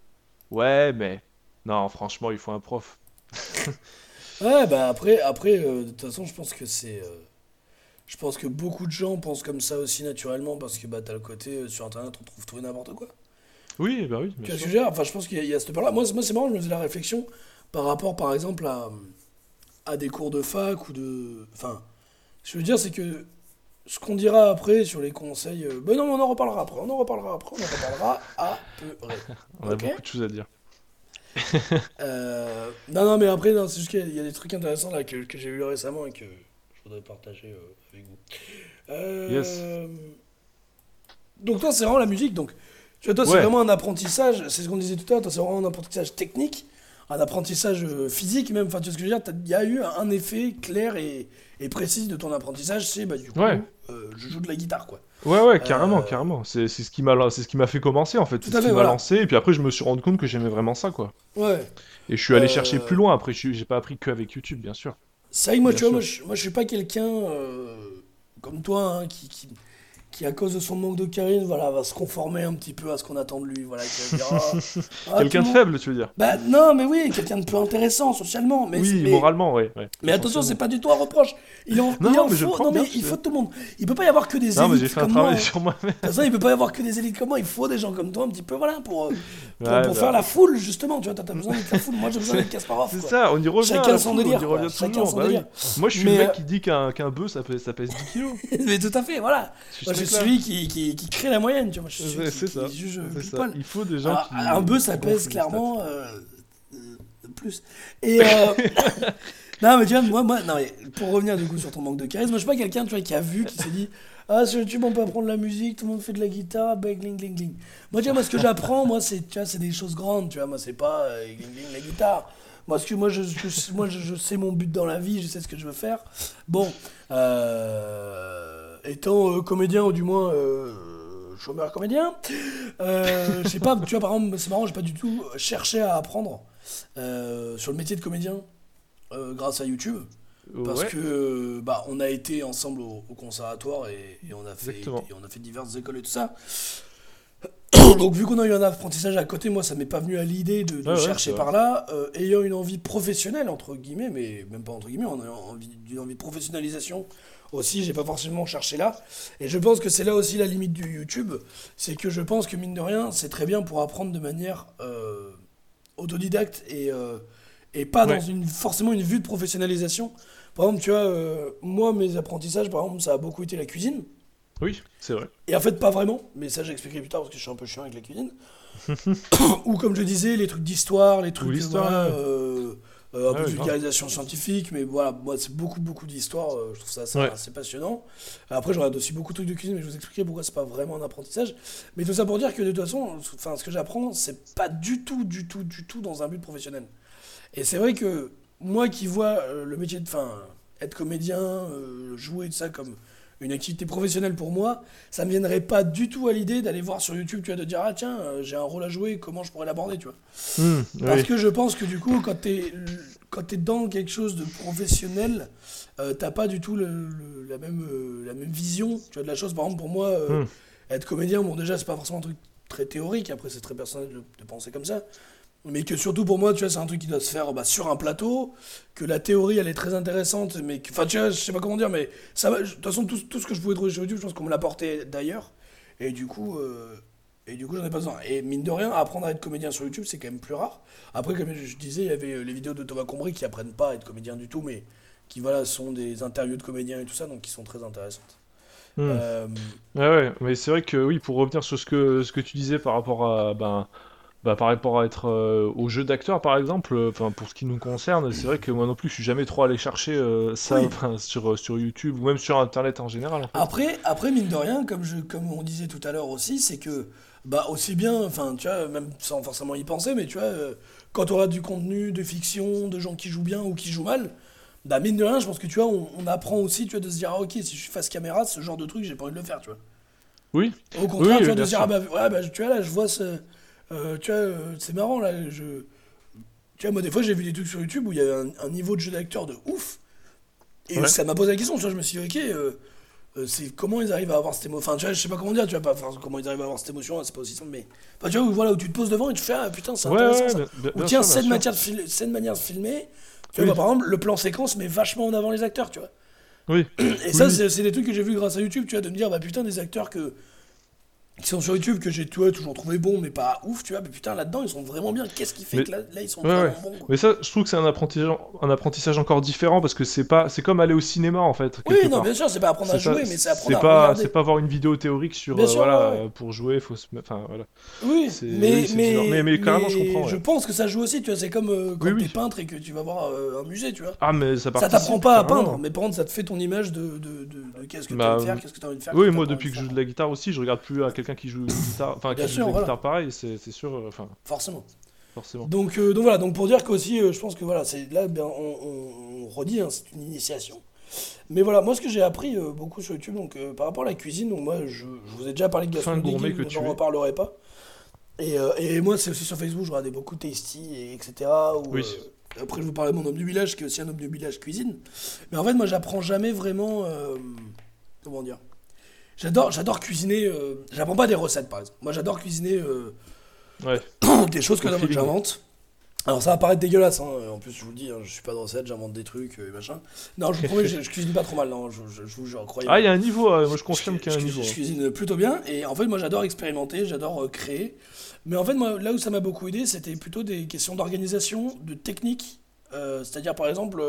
Ouais, mais non, franchement, il faut un prof. [LAUGHS] Ouais, bah après, après euh, de toute façon, je pense que c'est. euh, je pense que beaucoup de gens pensent comme ça aussi naturellement parce que bah, t'as le côté euh, sur internet, on trouve tout et n'importe quoi. Oui, bah oui, Tu vois ce que je veux dire Enfin, je pense qu'il y, a- il y a cette peur-là. Moi, c'est- moi, c'est marrant, je me faisais la réflexion par rapport, par exemple, à, à des cours de fac ou de. Enfin, ce que je veux dire, c'est que ce qu'on dira après sur les conseils. euh, Ben non, on en reparlera après, on en reparlera après, on en reparlera après. [LAUGHS] On a beaucoup de choses à dire. [LAUGHS] Euh, non, non, mais après, c'est juste qu'il y a- il y a des trucs intéressants là que, que j'ai vu récemment et que je voudrais partager euh, avec vous. Yes. Donc, toi, c'est vraiment la musique. Donc, tu vois, toi, c'est vraiment un apprentissage. C'est ce qu'on disait tout à l'heure. C'est vraiment un apprentissage technique, un apprentissage euh, physique même. Enfin, tu vois ce que je veux dire Il y a eu un effet clair et, et précis de ton apprentissage. C'est bah, du coup, Ouais. euh, je joue de la guitare, quoi. Ouais, ouais, carrément, Euh, carrément. C'est ce qui m'a c'est ce qui m'a fait commencer en fait. Tout C'est à ce qui m'a voilà. lancé. Et puis après, je me suis rendu compte que j'aimais vraiment ça, quoi. Ouais. Et je suis allé Euh, chercher plus loin. Après, j'ai pas appris que avec YouTube, bien sûr. C'est vrai que moi, Bien tu vois, moi je, moi, je suis pas quelqu'un comme toi hein, qui, qui, qui à cause de son manque de charisme, voilà, va se conformer un petit peu à ce qu'on attend de lui, voilà. Ah, [LAUGHS] ah, Quelqu'un de faible, tu veux dire Bah non, mais oui, quelqu'un de peu intéressant socialement, mais Oui, mais- moralement, ouais. mais attention, c'est pas du tout un reproche. Il en, Non, il en mais faut, non, mais il faut tout le monde. Il peut pas y avoir que des Non, mais j'ai élites fait un comme moi. travail sur. De façon, il peut pas y avoir que des élites comme moi. Il faut des gens comme toi, un petit peu, voilà, pour, euh, pour, Ouais, pour bah. faire la foule, justement. Tu vois, t'as besoin d'être la foule. Moi, j'ai besoin d'être Kasparov. C'est ça, on y revient. Chacun son délire, On y quoi. revient Chacun son bah oui. délire. Moi, je suis Mais, le mec euh, qui dit qu'un qu'un bœuf, ça pèse, ça pèse 10 kilos. [LAUGHS] mais tout à fait, voilà. Celui qui, qui, qui crée la moyenne, tu vois. Celui c'est ça. qui juge ça. Il faut des gens Alors, qui. un bœuf, ça pèse clairement euh, euh, plus. Et euh, [LAUGHS] non, mais tu vois, moi, moi, non, pour revenir du coup sur ton manque de charisme, moi, je suis pas quelqu'un, tu vois, qui a vu, qui s'est dit, ah, sur YouTube, on peut apprendre la musique, tout le monde fait de la guitare, bah, gling, gling, gling. Moi, tu vois, moi, ce que j'apprends, moi, c'est, tu vois, c'est des choses grandes, tu vois, moi, c'est pas euh, gling, gling, la guitare. Moi, ce que moi, je, je- moi je, je sais mon but dans la vie, je sais ce que je veux faire. Bon, euh, étant euh, comédien, ou du moins euh, chômeur comédien, euh, je sais pas, tu vois, par exemple, c'est marrant, j'ai pas du tout cherché à apprendre sur le métier de comédien grâce à YouTube. Parce Ouais. que bah, on a été ensemble au, au conservatoire et, et on a fait et on a fait diverses écoles et tout ça. [COUGHS] Donc vu qu'on a eu un apprentissage à côté, moi ça m'est pas venu à l'idée de, chercher par là, euh, ayant une envie professionnelle entre guillemets, mais même pas entre guillemets, on a envie d'une envie de professionnalisation aussi, j'ai pas forcément cherché là. Et je pense que c'est là aussi la limite du YouTube, c'est que je pense que mine de rien, c'est très bien pour apprendre de manière euh, autodidacte et, euh, et pas Ouais. dans une, forcément une vue de professionnalisation. Par exemple, tu vois, euh, moi, mes apprentissages, par exemple, ça a beaucoup été la cuisine. Oui, c'est vrai. Et en fait, pas vraiment, mais ça, j'expliquerai plus tard parce que je suis un peu chiant avec la cuisine. [LAUGHS] Ou comme je disais, les trucs d'histoire, les trucs. l'histoire, voilà. Euh, un Ouais, peu de grave. vulgarisation scientifique, mais voilà, moi, c'est beaucoup, beaucoup d'histoire. euh, je trouve ça assez, Ouais. assez passionnant. Après, je regarde aussi beaucoup de trucs de cuisine, mais je vous expliquerai pourquoi c'est pas vraiment un apprentissage. Mais tout ça pour dire que de toute façon, enfin, ce que j'apprends, c'est pas du tout, du tout, du tout dans un but professionnel. Et c'est vrai que moi qui vois euh, le métier de. Enfin, être comédien, euh, jouer de ça comme une activité professionnelle pour moi, ça me viendrait pas du tout à l'idée d'aller voir sur YouTube, tu vois, de dire ah tiens, euh, j'ai un rôle à jouer, comment je pourrais l'aborder, tu vois. Hmm, Parce oui. que je pense que du coup, quand t'es quand t'es dans quelque chose de professionnel, euh, t'as pas du tout le, le- la même euh, la même vision, tu vois, de la chose. Par exemple, pour moi, Hmm. être comédien, bon déjà c'est pas forcément un truc très théorique. Après, c'est très personnel de, de penser comme ça. Mais que surtout pour moi, tu vois, c'est un truc qui doit se faire bah, sur un plateau, que la théorie, elle est très intéressante, mais que, enfin, tu vois, je sais pas comment dire, mais ça va, de toute façon, tout, tout ce que je pouvais trouver sur YouTube, je pense qu'on me l'a porté d'ailleurs, et du coup, euh, et du coup, j'en ai pas besoin. Et mine de rien, apprendre à être comédien sur YouTube, c'est quand même plus rare. Après, comme je disais, il y avait euh, les vidéos de Thomas Combry qui apprennent pas à être comédien du tout, mais qui, voilà, sont des interviews de comédiens et tout ça, donc qui sont très intéressantes. Hmm. Euh, Ouais, ouais, mais c'est vrai que oui, pour revenir sur ce que, ce que tu disais par rapport à, ben, bah, par rapport à être euh, au jeu d'acteur, par exemple, euh, pour ce qui nous concerne, c'est vrai que moi non plus, je suis jamais trop allé chercher euh, ça Oui. sur, sur YouTube ou même sur Internet en général. en fait. Après, après, mine de rien, comme, je, comme on disait tout à l'heure aussi, c'est que, bah, aussi bien, enfin, tu vois, même sans forcément y penser, mais tu vois, quand on a du contenu de fiction, de gens qui jouent bien ou qui jouent mal, bah, mine de rien, je pense que, tu vois, on, on apprend aussi, tu vois, de se dire, ah, ok, si je suis face caméra, ce genre de truc, j'ai pas envie de le faire, tu vois. Oui, Au contraire, Oui, tu vois, de se dire, ah, bah, ouais, bah, tu vois, là, je vois ce. Euh, tu vois, euh, c'est marrant, là, je. Tu vois, moi, des fois, j'ai vu des trucs sur YouTube où il y avait un, un niveau de jeu d'acteur de ouf. Et Ouais. ça m'a posé la question, tu vois, je me suis dit, ok, euh, c'est comment ils arrivent à avoir cette émotion. Enfin, tu vois, je sais pas comment dire, tu vois, pas, enfin, comment ils arrivent à avoir cette émotion, c'est pas aussi simple, mais. Enfin, tu vois, où, voilà, où tu te poses devant et tu fais, ah putain, c'est ouais, intéressant ouais, ça. bien- Ou tiens, cette, de fil- cette manière de filmer, tu Oui. vois, bah, par exemple, le plan séquence met vachement en avant les acteurs, tu vois. Oui, Et ça, Oui. c'est des trucs que j'ai vu grâce à YouTube, tu vois, de me dire, bah putain, des acteurs que qui sont sur YouTube que j'ai tu toujours trouvé bons, mais pas ouf, tu vois, mais putain, là-dedans, ils sont vraiment bien. Qu'est-ce qui fait Mais- que là, là, ils sont Ouais, vraiment ouais. bons quoi. mais ça, je trouve que c'est un apprentissage, un apprentissage encore différent parce que c'est pas, c'est comme aller au cinéma en fait. Oui, non, part. bien sûr, c'est pas apprendre à pas- jouer, mais c'est apprendre à pas, regarder. c'est pas voir une vidéo théorique sur euh, sûr, voilà ouais, pour jouer, faut se, enfin voilà. Oui, mais, oui, mais. Mais- mais carrément, je comprends, je pense que ça joue aussi, tu vois, c'est comme euh, quand Oui, t'es oui. peintre et que tu vas voir euh, un musée, tu vois. Ah mais ça Ça t'apprend pas à peindre, mais par contre, ça te fait ton image de, qu'est-ce que Bah, t'as envie de faire, qu'est-ce que t'as envie de faire. Oui, moi depuis que je joue de de la guitare aussi, je regarde plus à quelqu'un qui joue guitare, enfin qui joue voilà. guitare pareil, c'est sûr, euh, enfin forcément. forcément. Donc, euh, donc voilà, donc pour dire qu'aussi, euh, je pense que voilà, c'est là, ben, on, redit, hein, c'est une initiation. Mais voilà, moi ce que j'ai appris euh, beaucoup sur YouTube, donc par rapport à la cuisine, donc moi je, je vous ai déjà parlé de gastronomie, que j'en es. reparlerai pas. Et, et moi c'est aussi sur Facebook, je regardais beaucoup Tasty, et etc. Où, Oui. après je vous parlais de mon homme du village, qui est aussi un homme du village cuisine. Mais en fait moi j'apprends jamais vraiment, comment dire, J'adore, j'adore cuisiner. euh, J'apprends pas des recettes, par exemple. Moi, j'adore cuisiner euh, Ouais. [COUGHS] des choses que j'invente. Alors, ça va paraître dégueulasse. Hein. En plus, je vous le dis, hein, je suis pas de recettes, j'invente des trucs euh, et machin. Non, je vous [LAUGHS] promets, je, je cuisine pas trop mal. Non, je, je- je vous jure, Ah, il y a un niveau, euh, moi je confirme qu'il y a un niveau. je hein. cuisine plutôt bien et en fait moi j'adore expérimenter, j'adore créer. Mais en fait moi là où ça m'a beaucoup aidé c'était plutôt des questions d'organisation, de technique. C'est-à-dire par exemple,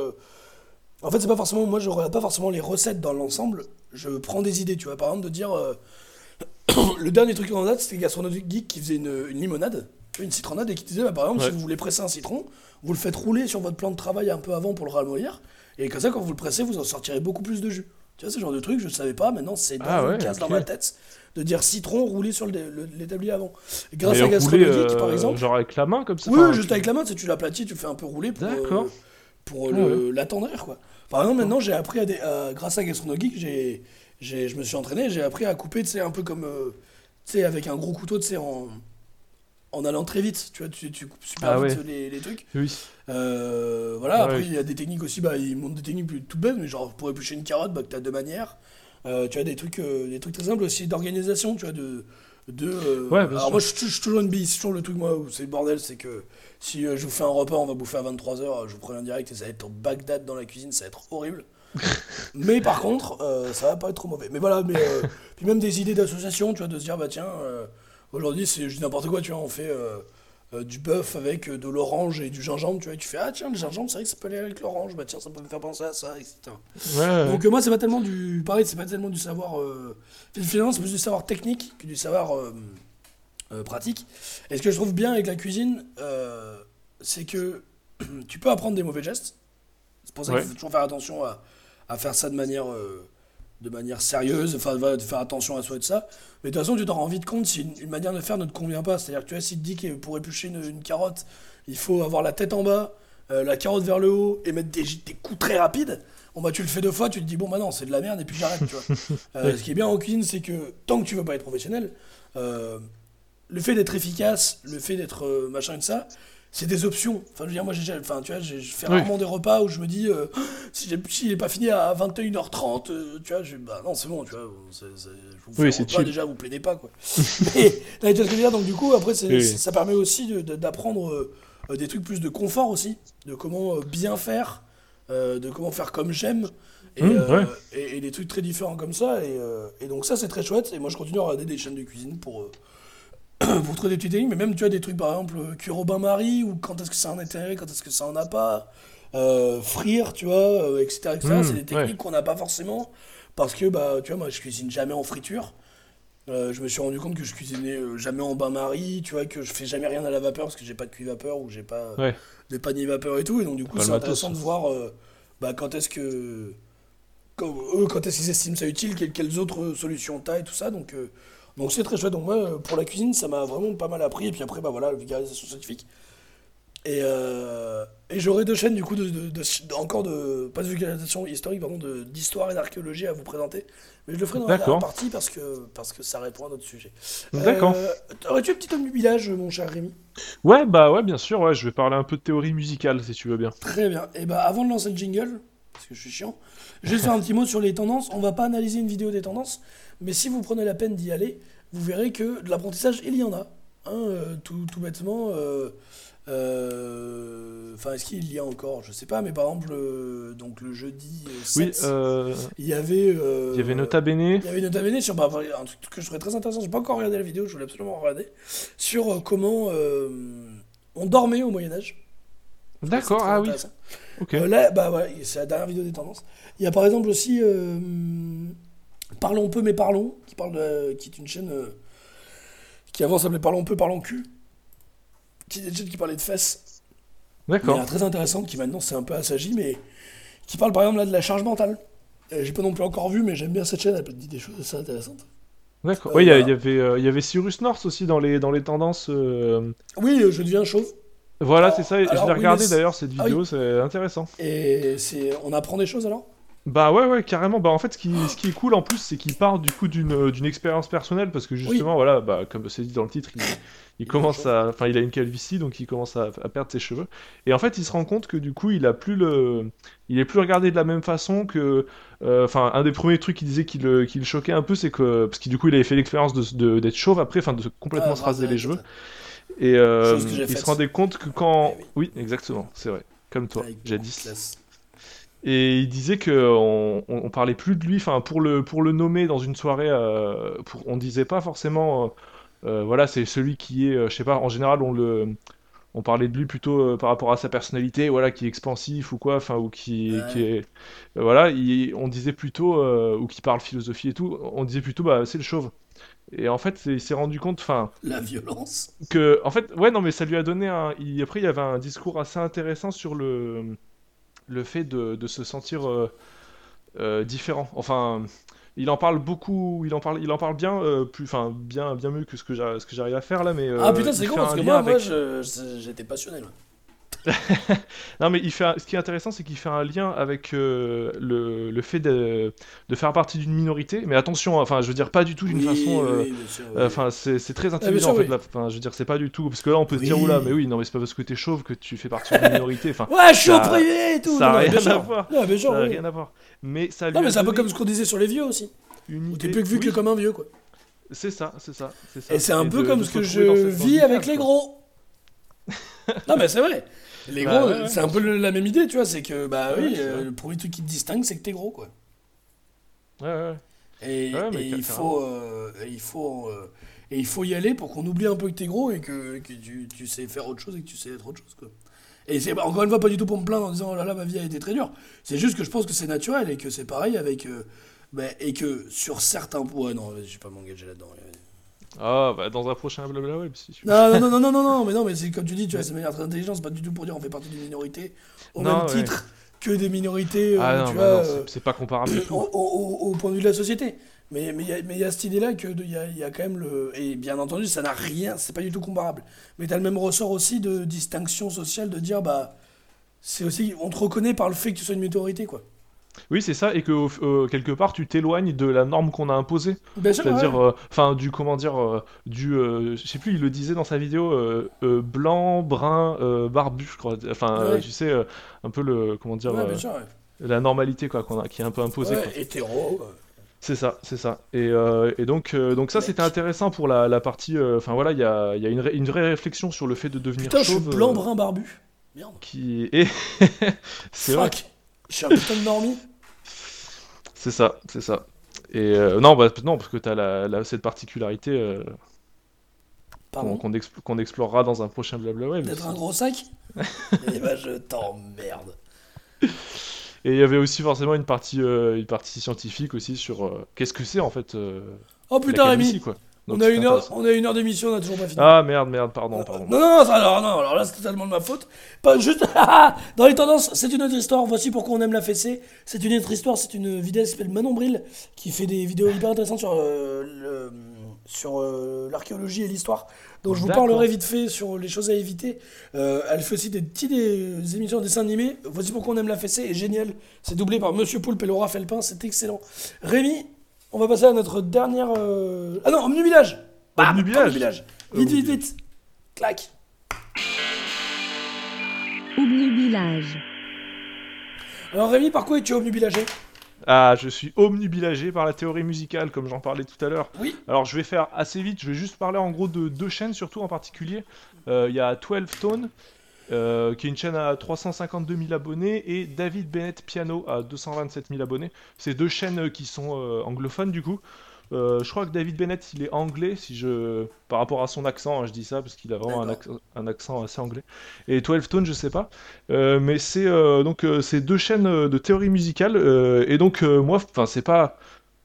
en fait c'est pas forcément, moi je regarde pas forcément les recettes dans l'ensemble, je prends des idées, tu vois. Par exemple de dire, euh, [COUGHS] le dernier truc en date c'était Gastronomique Geek qui faisait une, une limonade, une citronnade et qui disait bah, par exemple Ouais. si vous voulez presser un citron, vous le faites rouler sur votre plan de travail un peu avant pour le ramollir et comme ça quand vous le pressez vous en sortirez beaucoup plus de jus. Tu vois, ce genre de truc, je ne savais pas, maintenant c'est dans Ah une ouais, case dans ok. ma tête de dire citron roulé sur le dé- le- l'établi avant. Et grâce Mais à rouler, Gastronomique, par euh, exemple. Genre avec la main comme ça Oui, enfin, juste tu- avec la main, tu sais, tu l'aplatis, tu le fais un peu rouler pour, euh, D'accord. pour Ah le- l'attendrir, quoi. Par exemple, maintenant, j'ai appris à, des- à- grâce à Gastronomique, j'ai, j'ai, je me suis entraîné, j'ai appris à couper, tu sais, un peu comme, euh, tu sais, avec un gros couteau, tu sais, en, en allant très vite, tu vois, tu, tu coupes super Ah vite ouais. les, les trucs. Oui. Euh, voilà, Ouais, après, ouais. il y a des techniques aussi, bah, ils montrent des techniques plus- toutes bêtes, mais genre, pour éplucher une carotte, bah, que tu as deux manières. Euh, tu as des trucs, euh, des trucs très simples aussi d'organisation, tu vois, de. De euh, Ouais, alors sûr. moi, je suis toujours une bille, c'est toujours le truc, moi, où c'est le bordel, c'est que si euh, je vous fais un repas, on va bouffer à 23h, je vous prends un direct et ça va être en Bagdad dans la cuisine, ça va être horrible. [LAUGHS] mais par contre, euh, ça va pas être trop mauvais. Mais voilà, mais euh, [LAUGHS] puis même des idées d'association, tu vois, de se dire, bah tiens, euh, aujourd'hui, c'est n'importe quoi, tu vois, on fait. Euh, du bœuf avec euh, de l'orange et du gingembre, tu vois, et tu fais ah tiens le gingembre c'est vrai que ça peut aller avec l'orange, bah tiens ça peut me faire penser à ça, etc. Ouais. Donc euh, moi c'est pas tellement du pareil c'est pas tellement du savoir euh, finalement c'est plus du savoir technique que du savoir euh, pratique. Et ce que je trouve bien avec la cuisine c'est que [CLEARS THROAT] tu peux apprendre des mauvais gestes. C'est pour ça Ouais. qu'il faut toujours faire attention à, à faire ça de manière de manière sérieuse, enfin de faire attention à soi et de ça. Mais de toute façon tu t'en rends vite compte si une, une manière de faire ne te convient pas. C'est-à-dire que tu vois si tu te dis que pour éplucher une, une carotte il faut avoir la tête en bas, euh, la carotte vers le haut et mettre des, des coups très rapides. Bon bah tu le fais deux fois, tu te dis bon bah non c'est de la merde et puis j'arrête tu vois. [LAUGHS] Euh, ce qui est bien en cuisine c'est que tant que tu veux pas être professionnel, euh, le fait d'être efficace, le fait d'être machin et de ça, c'est des options. Enfin je veux dire moi j'ai, enfin tu vois j'ai- je fais Oui. rarement des repas où je me dis euh, [GASPS] si j'ai s'il est pas fini à 21h30, euh, tu vois je, bah non c'est bon tu vois, je vous fais Oui, un c'est repas, chill. déjà vous plaidez pas quoi. [LAUGHS] Mais là, tu vois ce que je veux dire donc du coup après Oui. ça permet aussi de- de- d'apprendre euh, euh, des trucs plus de confort aussi, de comment bien faire, de comment faire comme j'aime. Et, Mmh, ouais. et, et des trucs très différents comme ça. Et, et donc ça, c'est très chouette. Et moi, je continue à regarder des chaînes de cuisine pour, pour trouver des techniques. Mais même, tu as des trucs, par exemple, euh, cuire au bain-marie, ou quand est-ce que ça en intérêt, quand est-ce que ça en a pas. Euh, frire, tu vois, euh, etc. etc. Mmh, c'est des techniques ouais. qu'on n'a pas forcément. Parce que, bah, tu vois, moi, je cuisine jamais en friture. Euh, je me suis rendu compte que je cuisinais jamais en bain-marie, tu vois, que je fais jamais rien à la vapeur parce que j'ai pas de cuit vapeur ou j'ai pas Ouais. des paniers vapeur et tout. Et donc, du coup, c'est intéressant de voir euh, bah, quand est-ce que. Quand, eux, quand est-ce qu'ils estiment ça utile, quelles, quelles autres solutions t'as et tout ça. Donc, euh, donc c'est très chouette. Donc, moi, euh, pour la cuisine, ça m'a vraiment pas mal appris. Et puis après, bah voilà, la vulgarisation scientifique. Et, euh, et j'aurai deux chaînes, du coup, de, de- de- encore de. Pas de vulgarisation historique, pardon, de- d'histoire et d'archéologie à vous présenter. Mais je le ferai dans la dernière partie parce que, parce que ça répond à notre sujet. D'accord. Euh, Aurais-tu un petit homme du village, mon cher Rémi? Ouais, bah ouais, bien sûr, ouais, je vais parler un peu de théorie musicale si tu veux bien. Très bien. Et bah avant de lancer le jingle, parce que je suis chiant, je vais faire un petit mot sur les tendances. On va pas analyser une vidéo des tendances, mais si vous prenez la peine d'y aller, vous verrez que de l'apprentissage, il y en a. Hein, euh, tout, tout bêtement. euh, euh, Enfin, est-ce qu'il y a encore? Je sais pas, mais par exemple, euh, donc le jeudi euh, Oui, 7, euh, il y avait. il y avait Nota Bene. il y avait Nota Bene sur bah, un truc que je trouvais très intéressant. J'ai pas encore regardé la vidéo, je voulais absolument regarder sur comment on dormait au Moyen Âge. D'accord, ah oui. Euh, là, bah ouais, c'est la dernière vidéo des tendances. Il y a par exemple aussi euh, Parlons peu mais parlons, qui parle de- qui est une chaîne euh, qui avant s'appelait Parlons peu, parlons cul, qui est une chaîne qui parlait de fesses, D'accord. très intéressante, qui maintenant c'est un peu assagi, mais qui parle par exemple là de la charge mentale. Euh, J'ai pas non plus encore vu, mais j'aime bien cette chaîne, elle dit des choses assez intéressantes. D'accord. Oui, il y, a- voilà. il y avait, euh, y avait Cyrus North aussi dans les, dans les tendances. Oui, je deviens chauve, Voilà, c'est ça. Je l'ai oui, regardé d'ailleurs cette Ah vidéo, c'est intéressant. et c'est on apprend des choses alors? Bah ouais, ouais, carrément. Bah en fait, ce qui, ce qui est cool en plus, c'est qu'il part du coup d'une euh, d'une expérience personnelle parce que justement, voilà, bah comme c'est dit dans le titre, il, il commence à, enfin, il a une calvitie, donc il commence à, à perdre ses cheveux. Et en fait, il se rend compte que du coup, il a plus le, il est plus regardé de la même façon que, euh, enfin, un des premiers trucs qu'il disait qui le, qui le choquait un peu, c'est que parce que du coup, il avait fait l'expérience de, de- d'être chauve après, enfin, de complètement Ah, se raser les cheveux. Et euh, il faite. se rendait compte que quand, Eh oui, exactement, c'est vrai, comme toi, jadis. Et il disait que on, parlait plus de lui, enfin pour le pour le nommer dans une soirée, euh, pour, on disait pas forcément, euh, euh, voilà, c'est celui qui est, euh, je sais pas, en général on le, on parlait de lui plutôt par rapport à sa personnalité, voilà, qui est expansif ou quoi, enfin ou qui, Ouais. qui est, voilà, il- on disait plutôt ou qui parle philosophie et tout, on disait plutôt bah c'est le chauve. Et en fait, il s'est rendu compte, enfin, La violence. que en fait ouais non mais ça lui a donné un il- après il y avait un discours assez intéressant sur le le fait de, de se sentir euh, euh, différent enfin il en parle beaucoup il en parle il en parle bien euh, plus enfin bien bien mieux que ce que j'arrive à faire là mais ah putain, c'est con parce que moi, moi avec- je- j'étais passionné. Là. [LAUGHS] non mais il fait un- ce qui est intéressant c'est qu'il fait un lien avec euh, le, le fait de, de faire partie d'une minorité mais attention enfin je veux dire pas du tout d'une Oui, façon oui, euh, Enfin, c'est c'est très intimidant sûr, en fait. là. Enfin, je veux dire, c'est pas du tout parce que là, on peut se dire oula, mais oui, non, mais c'est pas parce que t'es chauve que tu fais partie d'une minorité. Enfin, [LAUGHS] Ouais, je suis ça- opprimé et tout. ça a non, mais rien à voir. Non, ça a oui. rien à voir. Mais ça lui Non, mais c'est un peu comme ce qu'on disait sur les vieux aussi. Où t'es plus vu que comme un vieux, quoi. C'est ça, c'est ça, c'est ça. Et c'est un Et peu de- comme de ce que je vis avec les gros. [LAUGHS] non, mais c'est vrai. Les Bah gros, ouais, ouais. c'est un peu le- la même idée, tu vois. C'est que, bah Ouais, oui, euh, le premier truc qui te distingue, c'est que t'es gros, quoi. Ouais, ouais. Et, mais et il, faut, euh, et, il faut, euh, et il faut y aller pour qu'on oublie un peu que t'es gros et que, que tu, tu sais faire autre chose et que tu sais être autre chose. Quoi. Et c'est encore une fois pas du tout pour me plaindre en disant oh là là ma vie a été très dure. C'est juste que je pense que c'est naturel et que c'est pareil avec. euh, bah, et que sur certains points. Ouais, non, je vais pas m'engager là-dedans. Ah, bah, dans un prochain blabla web, si tu veux. Non, non, non, non, non, non, mais non, mais c'est comme tu dis, tu vois, c'est de manière très intelligente, c'est pas du tout pour dire on fait partie d'une minorité au Non, même ouais. titre que des minorités, euh, Ah non, tu bah vois. euh, c'est- pas comparable du au, tout. au- au- au point de vue de la société. Mais il y a- mais il y, a cette idée-là que y il y a quand même le et bien entendu ça n'a rien, c'est pas du tout comparable. Mais t'as le même ressort aussi de distinction sociale de dire bah c'est aussi on te reconnaît par le fait que tu sois une minorité quoi. Oui, c'est ça, et que euh, quelque part, tu t'éloignes de la norme qu'on a imposée. C'est-à-dire, ouais. euh, enfin, du comment dire, euh, du, je sais plus, il le disait dans sa vidéo, blanc, brun, barbu, je crois. Enfin, Ouais. tu sais, un peu le, comment dire, Ouais, sûr, la normalité quoi, qu'on a, qui est un peu imposée. Ouais, quoi. hétéro. C'est ça, c'est ça. Et, euh, et donc, euh, donc ça, c'était intéressant pour la, la partie. euh, Enfin voilà, il y a, il y a une, ré- une vraie réflexion sur le fait de devenir Putain, je suis chauve. blanc, brun, barbu. Merde. qui et [LAUGHS] c'est vrai. Je suis un putain de normie. [LAUGHS] c'est ça, c'est ça. Et euh, non, bah, non, parce que la, la- cette particularité euh, qu'on explorera dans un prochain blabla web. D'être un gros sac [LAUGHS] Eh ben je t'emmerde. Et il y avait aussi forcément une partie, euh, une partie scientifique aussi sur euh, qu'est-ce que c'est en fait Oh putain, Rémi quoi. On a, une heure, on a une heure d'émission, on a toujours pas fini. Ah merde, merde, pardon, pardon. Non, non, non, alors, non, alors là, c'est totalement de ma faute. Pas juste. [LAUGHS] Dans les tendances, c'est une autre histoire. Voici pourquoi on aime la fessée. C'est une autre histoire. C'est une vidéaste qui s'appelle Manon Bril qui fait des vidéos hyper intéressantes sur, euh, le- sur euh, l'archéologie et l'histoire. Donc je vous parlerai vite fait sur les choses à éviter. Euh, elle fait aussi des petites des émissions de dessins animés. Voici pourquoi on aime la fessée. est génial. C'est doublé par Monsieur Poulpe et Laura Felpin. C'est excellent. Rémi, on va passer à notre dernière. euh, Ah non, Omnivillage Bam, Omnivillage. Omnivillage. Vite, vite, vite. Clac. Obnubilage. Alors Rémi, par quoi es-tu omnubilagé Ah, je suis omnubilagé par la théorie musicale, comme j'en parlais tout à l'heure. Oui. Alors, je vais faire assez vite, je vais juste parler en gros de deux chaînes, surtout en particulier. Euh, Il y a 12 Tone, euh, qui est une chaîne à 352 000 abonnés, et David Bennett Piano à 227 000 abonnés. C'est deux chaînes euh, qui sont euh, anglophones, du coup. Euh, je crois que David Bennett, il est anglais, si je par rapport à son accent, hein, je dis ça parce qu'il a vraiment un, un accent assez anglais. Et 12 Tone, je sais pas. Mais c'est donc c'est deux chaînes de théorie musicale et donc moi enfin c'est pas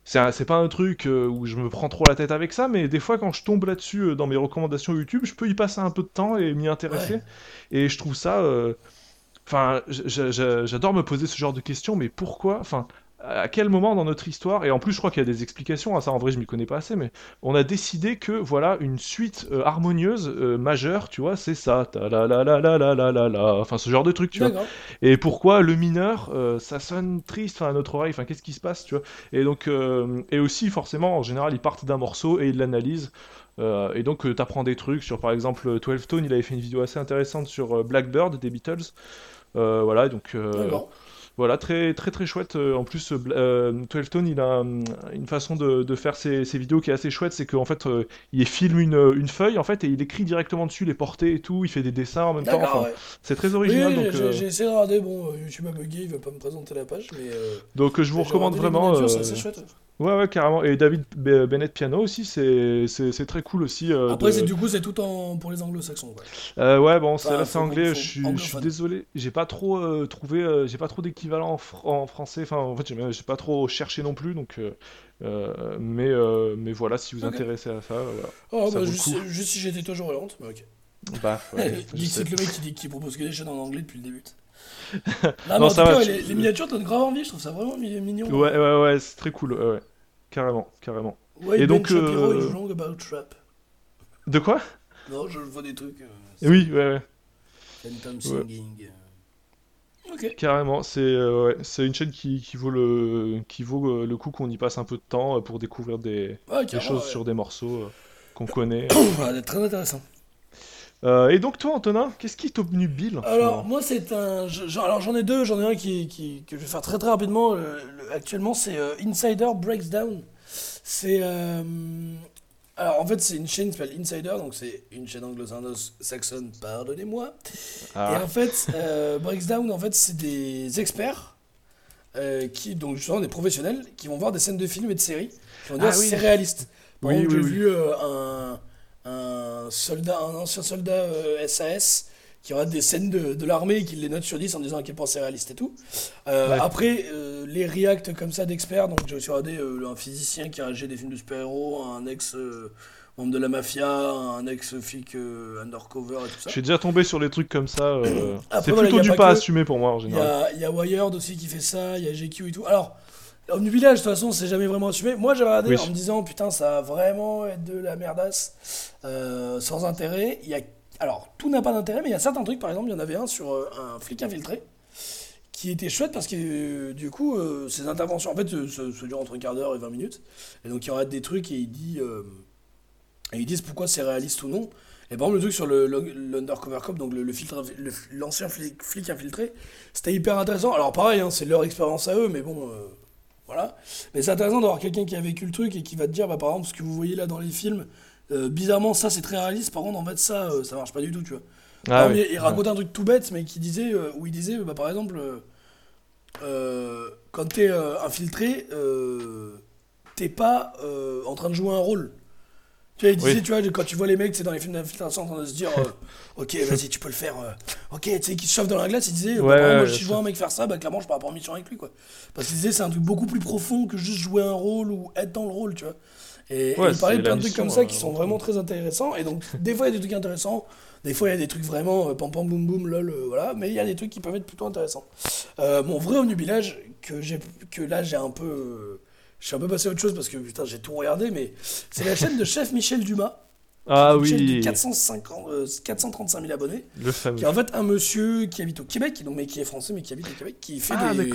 c'est pas un truc euh, où je me prends trop la tête avec ça mais des fois quand je tombe là-dessus euh, dans mes recommandations YouTube je peux y passer un peu de temps et m'y intéresser Ouais. et je trouve ça euh, enfin j'adore me poser ce genre de questions mais pourquoi enfin à quel moment dans notre histoire, et en plus je crois qu'il y a des explications à ça, en vrai je m'y connais pas assez, mais on a décidé que voilà une suite euh, harmonieuse euh, majeure, tu vois, c'est ça, ta la la la la la la la la, enfin ce genre de truc, tu vois. Et pourquoi le mineur, euh, ça sonne triste à notre oreille, enfin qu'est-ce qui se passe, tu vois. Et donc euh, et aussi forcément en général ils partent d'un morceau et ils l'analysent. Euh, et donc, tu apprends des trucs sur, par exemple, 12 Tone, il avait fait une vidéo assez intéressante sur euh, Blackbird des Beatles. Euh, voilà, donc euh. Voilà, très très très chouette. Euh, En plus, euh, euh, 12 Tone, il a hum, une façon de, de faire ses, ses vidéos qui est assez chouette, c'est qu'en fait, euh, il filme une, une feuille en fait et il écrit directement dessus les portées et tout. Il fait des dessins en même temps. D'accord, Enfin, ouais. c'est très original. oui, j'ai euh, essayé de regarder. Bon, euh, YouTube a bugué, il veut pas me présenter la page, mais. euh, donc euh, je vous recommande vraiment. euh, C'est chouette. Ouais, ouais, carrément. Et David B- Bennett Piano aussi, c'est très cool aussi. euh, Après, de- c'est du coup, c'est tout en pour les anglo-saxons. quoi. Euh, ouais, bon, c'est Enfin, anglais. faut- je suis, je suis anglophone. désolé, j'ai pas trop euh, trouvé, euh, j'ai pas trop d'équivalent en, fr- en français. Enfin, en fait, j'ai pas trop cherché non plus. Donc, euh, euh, mais, euh, mais voilà, si vous Ok. intéressez à ça, voilà. Oh, Ça bah, juste, coup. juste si j'étais toujours oriente, mais ok. Bah, ouais, [LAUGHS] c'est le mec qui, dit, qui propose que des chaînes en anglais depuis le début. [LAUGHS] non, Non, mais en ça tout va, cas, tu- les, les miniatures donnent grave envie, je trouve ça vraiment mi- mignon. Ouais, ouais, ouais, c'est très cool. Ouais, ouais. Carrément, carrément. Ouais, Et Ben donc, Shapiro euh, is wrong about trap. De quoi? Non, je vois des trucs. Euh, Oui, ouais, ouais, Phantom. Singing. euh. Ok. carrément. C'est euh, ouais, une chaîne qui, qui vaut le, qui vaut le coup qu'on y passe un peu de temps pour découvrir des, des choses ouais. sur des morceaux euh, qu'on [COUGHS] connaît. [COUGHS] Très intéressant. Euh, et donc toi, Antonin, qu'est-ce qui t'obnubile Alors, moi, c'est un. je- alors, j'en ai deux. J'en ai un qui, qui- que je vais faire très très rapidement. Le- le- actuellement, c'est euh, Insider Breaks Down. C'est. euh, alors, en fait, c'est une chaîne qui s'appelle Insider, donc c'est une chaîne anglo-saxonne, pardonnez-moi. Et Ah, en fait, Breaks Down, en fait, c'est des experts. qui, donc justement des professionnels qui vont voir des scènes de films et de séries qui vont dire Ah oui. c'est réaliste. Par Oui, exemple, oui, j'ai vu un, un soldat, un ancien soldat euh, SAS qui aura des scènes de, de l'armée et qui les note sur 10 en disant à quel point c'est réaliste et tout. Euh, Ouais. Après, euh, les reacts comme ça d'experts, donc j'ai aussi regardé euh, un physicien qui a réagi des films de super-héros, un ex euh, membre de la mafia, un ex flic euh, undercover et tout ça. je suis déjà tombé sur des trucs comme ça. euh, c'est voilà, plutôt y du pas que- assumé pour moi en Il y général. il y a Wired aussi qui fait ça, il y a GQ et tout. Alors, Omnivillage, de toute façon, c'est jamais vraiment assumé. Moi, j'ai regardé Oui. en me disant, putain, ça va vraiment être de la merdasse, euh, sans intérêt. Il y a... Alors, tout n'a pas d'intérêt, mais il y a certains trucs, par exemple, il y en avait un sur euh, un flic infiltré, qui était chouette parce que, euh, du coup, ses interventions, en fait, se, se- durent entre un quart d'heure et 20 minutes. Et donc, il aura des trucs et il dit... et ils disent pourquoi c'est réaliste ou non. Et par exemple, le truc sur le- l'Undercover Cop, donc le, le l'ancien flic, flic infiltré, c'était hyper intéressant. Alors pareil, hein, c'est leur expérience à eux, mais bon, voilà. Mais c'est intéressant d'avoir quelqu'un qui a vécu le truc et qui va te dire, bah, par exemple, ce que vous voyez là dans les films, euh, bizarrement, ça c'est très réaliste, par contre, en fait, ça, euh, ça marche pas du tout, tu vois. Ah, ouais. il, racontait un truc tout bête, mais qui disait, euh, où il disait, bah, par exemple, quand t'es infiltré, t'es pas en train de jouer un rôle. Tu vois, il disait, Oui. tu vois, quand tu vois les mecs, c'est dans les films d'infiltration, en train de se dire, euh, ok, vas-y, tu peux le faire. euh, ok, tu sais, qui se chauffent dans la glace, il disait, bah, Ouais, moi, ouais, si je vois un mec faire ça, bah, clairement, je pars pas en mission avec lui, quoi. Parce qu'il disait, c'est un truc beaucoup plus profond que juste jouer un rôle ou être dans le rôle, tu vois. Et, il parlait de plein de trucs comme ça euh, qui sont avant vraiment très intéressants. Et donc, des fois, il y a des trucs intéressants. Des fois, il y a des trucs vraiment euh, pam pam boum boum lol, euh, voilà. Mais il y a des trucs qui peuvent être plutôt intéressants. Euh, mon vrai omnubilage, que, j'ai, que là, j'ai un peu. Euh, je suis un peu passé à autre chose parce que putain, j'ai tout regardé, mais c'est la chaîne de chef Michel Dumas. Ah une chaîne de oui, 450, euh, 435 000 abonnés. le fameux. Qui est en fait un monsieur qui habite au Québec, donc, mais qui est français, mais qui habite au Québec, qui fait, Ah des,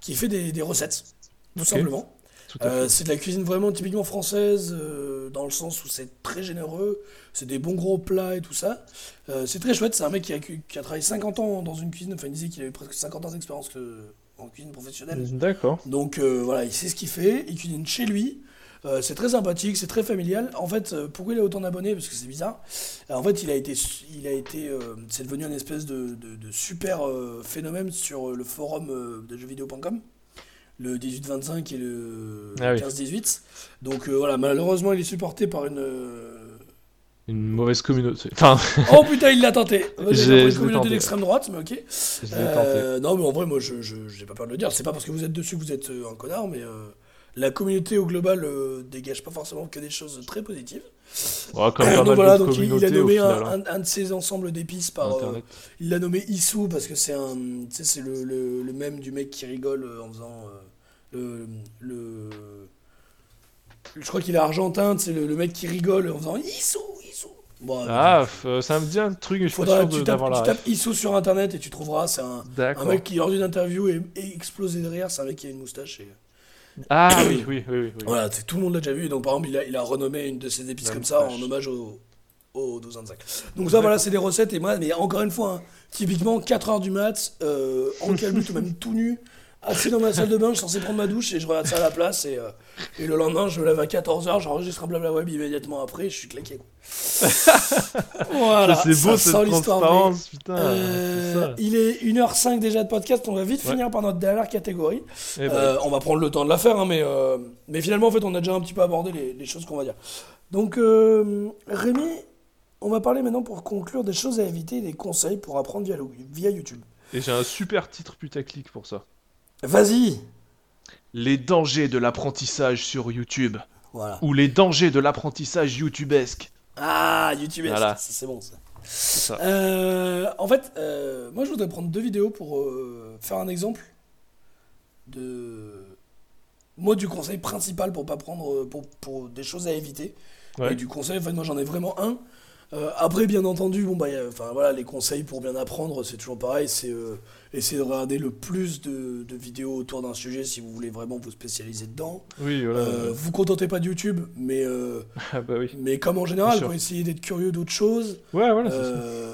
qui fait des, des recettes, tout simplement. Euh, c'est de la cuisine vraiment typiquement française, euh, dans le sens où c'est très généreux, c'est des bons gros plats et tout ça. Euh, c'est très chouette, c'est un mec qui a, qui a travaillé 50 ans dans une cuisine, enfin il disait qu'il avait presque 50 ans d'expérience que- en cuisine professionnelle. D'accord. Donc euh, voilà, il sait ce qu'il fait, il cuisine chez lui. Euh, c'est très sympathique, c'est très familial. En fait, euh, pourquoi il a autant d'abonnés Parce que c'est bizarre. En fait, il a été, il a été, euh, c'est devenu un espèce de, de- de super phénomène sur le forum de jeuxvideo.com, le 18-25 et le Ah oui. 15-18. Donc euh, voilà, malheureusement, il est supporté par une. Une mauvaise communauté. Enfin, [LAUGHS] Oh putain, il l'a tenté. J'ai- une communauté d'extrême droite, mais ok. Euh, non, mais en vrai, moi, je j'ai pas peur de le dire. C'est pas parce que vous êtes dessus que vous êtes euh, un connard, mais euh, la communauté au global euh, dégage pas forcément que des choses très positives. Ouais, comme pas donc mal voilà, donc il, a nommé final, hein, un- un de ses ensembles d'épices par. euh, il l'a nommé Issou parce que c'est un, c'est le, le, le même du mec qui rigole en faisant le, le- je crois qu'il est argentin, c'est le, le mec qui rigole en faisant Issou, Issou. Bon, Ah, f- euh, ça me dit un truc, je suis sûr tu tapes, tu tapes. Issou sur internet et tu trouveras. C'est un, mec qui, lors d'une interview, est, est explosé de rire. C'est un mec qui a une moustache. Et... Ah oui, oui, oui, oui. oui. Voilà, c'est- tout le monde l'a déjà vu. Donc, par exemple, il a, il a renommé une de ses épices La comme ça en hommage au, au 12-25. Donc, ça, voilà, c'est des recettes. Et moi, mais encore une fois, hein, typiquement, 4h du mat, euh, en calbut ou même tout nu, assis dans ma salle de bain, je suis censé prendre ma douche et je regarde ça à la place. Et, euh, et le lendemain, je me lève à 14h, j'enregistre un blabla web immédiatement après, je suis claqué. [LAUGHS] Voilà, c'est beau ça cette transparence, putain. Euh, il est 1h05 déjà de podcast, on va vite Ouais. finir par notre dernière catégorie. Eh ben, Euh, on va prendre le temps de la faire, hein, mais, mais finalement, en fait, on a déjà un petit peu abordé les, les choses qu'on va dire. Donc, Rémi, on va parler maintenant pour conclure des choses à éviter des conseils pour apprendre via, via YouTube. Et j'ai un super titre putaclic pour ça. Vas-y Les dangers de l'apprentissage sur YouTube. Voilà. Ou les dangers de l'apprentissage YouTubesque. Ah, YouTube, Voilà. c'est bon ça. Ça. Euh, en fait, euh, moi, je voudrais prendre deux vidéos pour euh, faire un exemple de moi du conseil principal pour pas prendre pour, pour des choses à éviter Ouais. et du conseil en fait moi j'en ai vraiment un Euh, après bien entendu bon bah enfin voilà les conseils pour bien apprendre c'est toujours pareil c'est euh, essayer de regarder le plus de, de vidéos autour d'un sujet si vous voulez vraiment vous spécialiser dedans Oui, voilà. euh, vous contentez pas de YouTube mais [LAUGHS] Ah bah oui. mais comme en général pour essayer d'être curieux d'autres choses Ouais, voilà,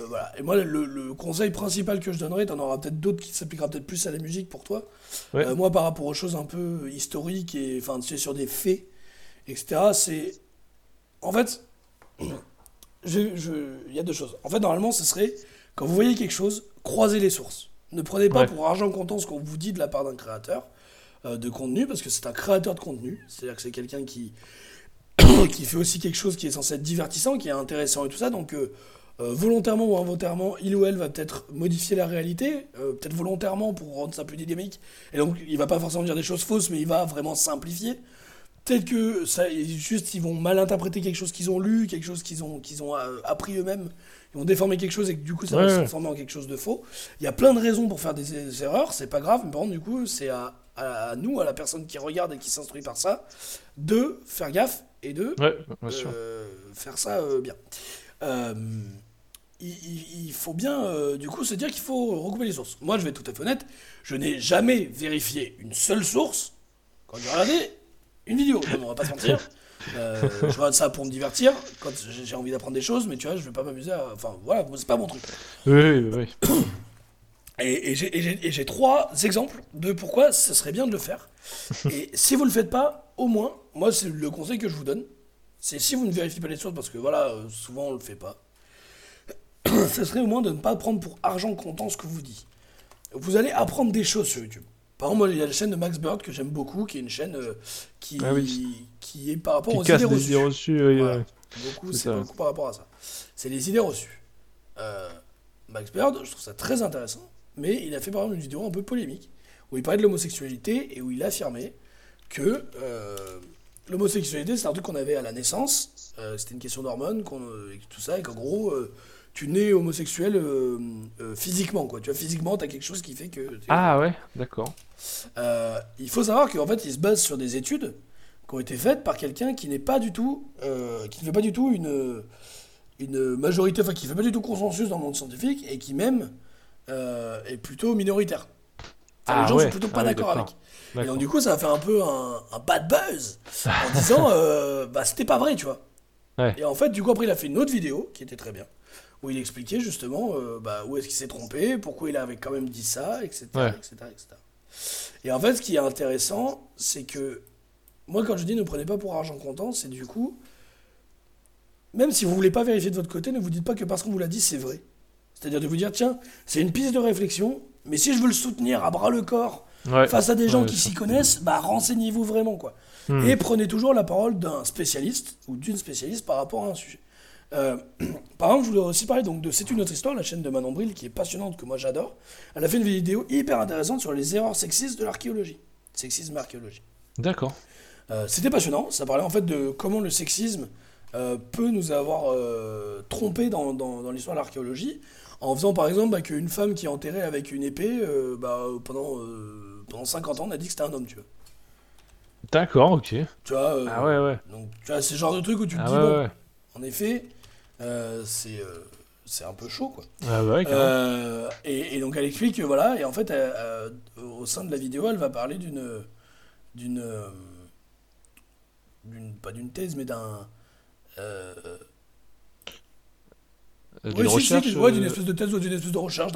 voilà. Et moi, le, le conseil principal que je donnerais, t'en auras peut-être d'autres qui s'appliquera peut-être plus à la musique pour toi. Ouais. Moi, par rapport aux choses un peu historiques et enfin, tu sais, sur des faits, etc., c'est. En fait, [CLEARS THROAT] il y a deux choses. En fait, normalement, ce serait quand vous voyez quelque chose, croisez les sources. Ne prenez pas Ouais. pour argent comptant ce qu'on vous dit de la part d'un créateur euh, de contenu, parce que c'est un créateur de contenu. C'est-à-dire que c'est quelqu'un qui [COUGHS] qui fait aussi quelque chose qui est censé être divertissant, qui est intéressant et tout ça. Donc, euh, euh, volontairement ou involontairement, il ou elle va peut-être modifier la réalité, euh, peut-être volontairement pour rendre ça plus dynamique. Et donc, il va pas forcément dire des choses fausses, mais il va vraiment simplifier. Peut-être que ça, juste, ils vont mal interpréter quelque chose qu'ils ont lu, quelque chose qu'ils ont, qu'ils ont euh, appris eux-mêmes. Ils vont déformer quelque chose et que du coup, ça va se transformer en quelque chose de faux. Il y a plein de raisons pour faire des, des erreurs, c'est pas grave, mais par contre, du coup, c'est à, à nous, à la personne qui regarde et qui s'instruit par ça, de faire gaffe et de Ouais, sûr. euh, faire ça euh, bien. Euh, il, il- il faut bien, euh, du coup, se dire qu'il faut recouper les sources. Moi, je vais être tout à fait honnête, je n'ai jamais vérifié une seule source quand j'ai regardé une vidéo. Non, on va pas se mentir. Euh, je regarde ça pour me divertir, quand j'ai envie d'apprendre des choses, mais tu vois, je vais pas m'amuser à... Enfin, voilà, c'est pas mon truc. Oui, oui, oui. [COUGHS] Et, et j'ai- trois exemples de pourquoi ce serait bien de le faire. [LAUGHS] Et si vous le faites pas, au moins, moi c'est le conseil que je vous donne, c'est si vous ne vérifiez pas les sources, parce que voilà, euh, souvent on le fait pas, [COUGHS] ce serait au moins de ne pas prendre pour argent comptant ce que vous dit. Vous allez apprendre des choses sur YouTube. Par exemple, moi, il y a la chaîne de Max Bird que j'aime beaucoup, qui est une chaîne euh, qui, Ah oui. qui est par rapport Qui aux idées reçues. idées reçues. oui, Voilà. ouais. Beaucoup, C'est beaucoup par rapport à ça. C'est les idées reçues. Euh, Max Bird, je trouve ça très intéressant, mais il a fait par exemple une vidéo un peu polémique, où il parlait de l'homosexualité et où il affirmait que euh, l'homosexualité c'est un truc qu'on avait à la naissance, c'était une question d'hormones, qu'on, et tout ça, et qu'en gros, tu nais homosexuel euh, euh, physiquement, quoi. Tu vois, physiquement, t'as quelque chose qui fait que... Ah ouais, d'accord. euh, il faut savoir qu'en fait, il se base sur des études qui ont été faites par quelqu'un qui n'est pas du tout, qui ne fait pas du tout une, une majorité, enfin qui fait pas du tout consensus dans le monde scientifique et qui même est plutôt minoritaire. Enfin, Ah les gens ouais, sont plutôt pas ah oui, d'accord avec. Et donc du coup, ça a fait un peu un, un bad buzz en [LAUGHS] disant, bah c'était pas vrai, tu vois. Ouais. Et en fait, du coup, après, il a fait une autre vidéo qui était très bien, où il expliquait justement euh, bah, où est-ce qu'il s'est trompé, pourquoi il avait quand même dit ça, etc., Ouais. etc., etc. Et en fait, ce qui est intéressant, c'est que moi, quand je dis ne prenez pas pour argent comptant, c'est du coup, même si vous voulez pas vérifier de votre côté, ne vous dites pas que parce qu'on vous l'a dit, c'est vrai. C'est-à-dire de vous dire, tiens, c'est une piste de réflexion, mais si je veux le soutenir à bras le corps Ouais. face à des gens Ouais, qui s'y connaissent, bah renseignez-vous vraiment quoi. Hmm. Et prenez toujours la parole d'un spécialiste ou d'une spécialiste par rapport à un sujet. Euh, [CLEARS THROAT] par exemple, je voulais aussi parler donc de C'est une autre histoire, la chaîne de Manon Bril qui est passionnante, que moi j'adore. Elle a fait une vidéo hyper intéressante sur les erreurs sexistes de l'archéologie. Sexisme archéologie. D'accord. Euh, C'était passionnant, ça parlait en fait de comment le sexisme euh, peut nous avoir trompés dans, dans- dans l'histoire de l'archéologie, en faisant par exemple bah, qu'une femme qui est enterrée avec une épée, bah, pendant, pendant 50 ans, on a dit que c'était un homme, tu vois. D'accord, ok. Tu vois, Ah ouais, ouais. donc tu vois, c'est le genre de truc où tu te Ah dis, ouais, bon, ouais. en effet, c'est euh, c'est un peu chaud, quoi. Ah ouais, carrément. Euh, et, et donc elle explique que voilà, et en fait, elle, euh, au sein de la vidéo, elle va parler d'une. d'une. euh, d'une- pas d'une thèse, mais d'un. euh, Euh, ouais, d'une si, recherche. ouais, d'une euh, espèce de thèse ou d'une espèce de recherche,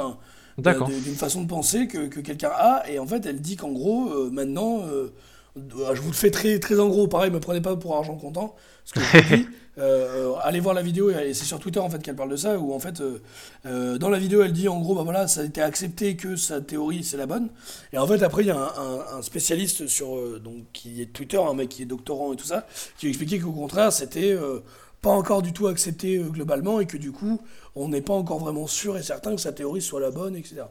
euh, d'une façon de penser que, que quelqu'un a. Et en fait, elle dit qu'en gros, euh, maintenant, euh, euh, je vous le fais très, très en gros, pareil, me prenez pas pour argent comptant. Ce que je vous dis, [LAUGHS] euh, euh, allez voir la vidéo, et c'est sur Twitter en fait qu'elle parle de ça, où en fait, euh, dans la vidéo, elle dit en gros, bah voilà, ça a été accepté que sa théorie c'est la bonne. Et en fait, après, il y a un, un- un spécialiste sur, euh, donc, qui est Twitter, un mec qui est doctorant et tout ça, qui expliquait qu'au contraire, c'était. pas encore du tout accepté globalement et que du coup on n'est pas encore vraiment sûr et certain que sa théorie soit la bonne etc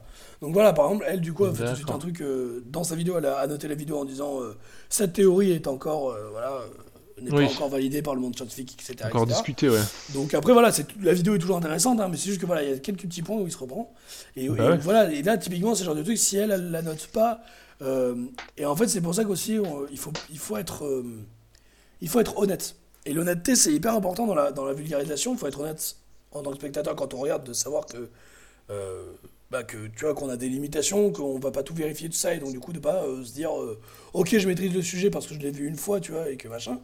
donc voilà par exemple elle du coup a fait tout de suite un truc dans sa vidéo elle a annoté la vidéo en disant cette théorie est encore voilà n'est Oui. pas encore validée par le monde scientifique etc, Encore etc. discuté, ouais. donc après voilà la vidéo est toujours intéressante hein, mais c'est juste que voilà il y a quelques petits points où il se reprend et, Bah et ouais. voilà et là typiquement c'est le genre de truc si elle elle la note pas euh, et en fait c'est pour ça qu'aussi il faut il faut être euh, il faut être honnête. Et l'honnêteté, c'est hyper important dans la, dans la vulgarisation. Il faut être honnête en tant que spectateur quand on regarde, de savoir que, euh, bah, que tu vois, qu'on a des limitations, qu'on va pas tout vérifier tout ça, et donc du coup de pas euh, se dire, euh, ok, je maîtrise le sujet parce que je l'ai vu une fois, tu vois, et que machin.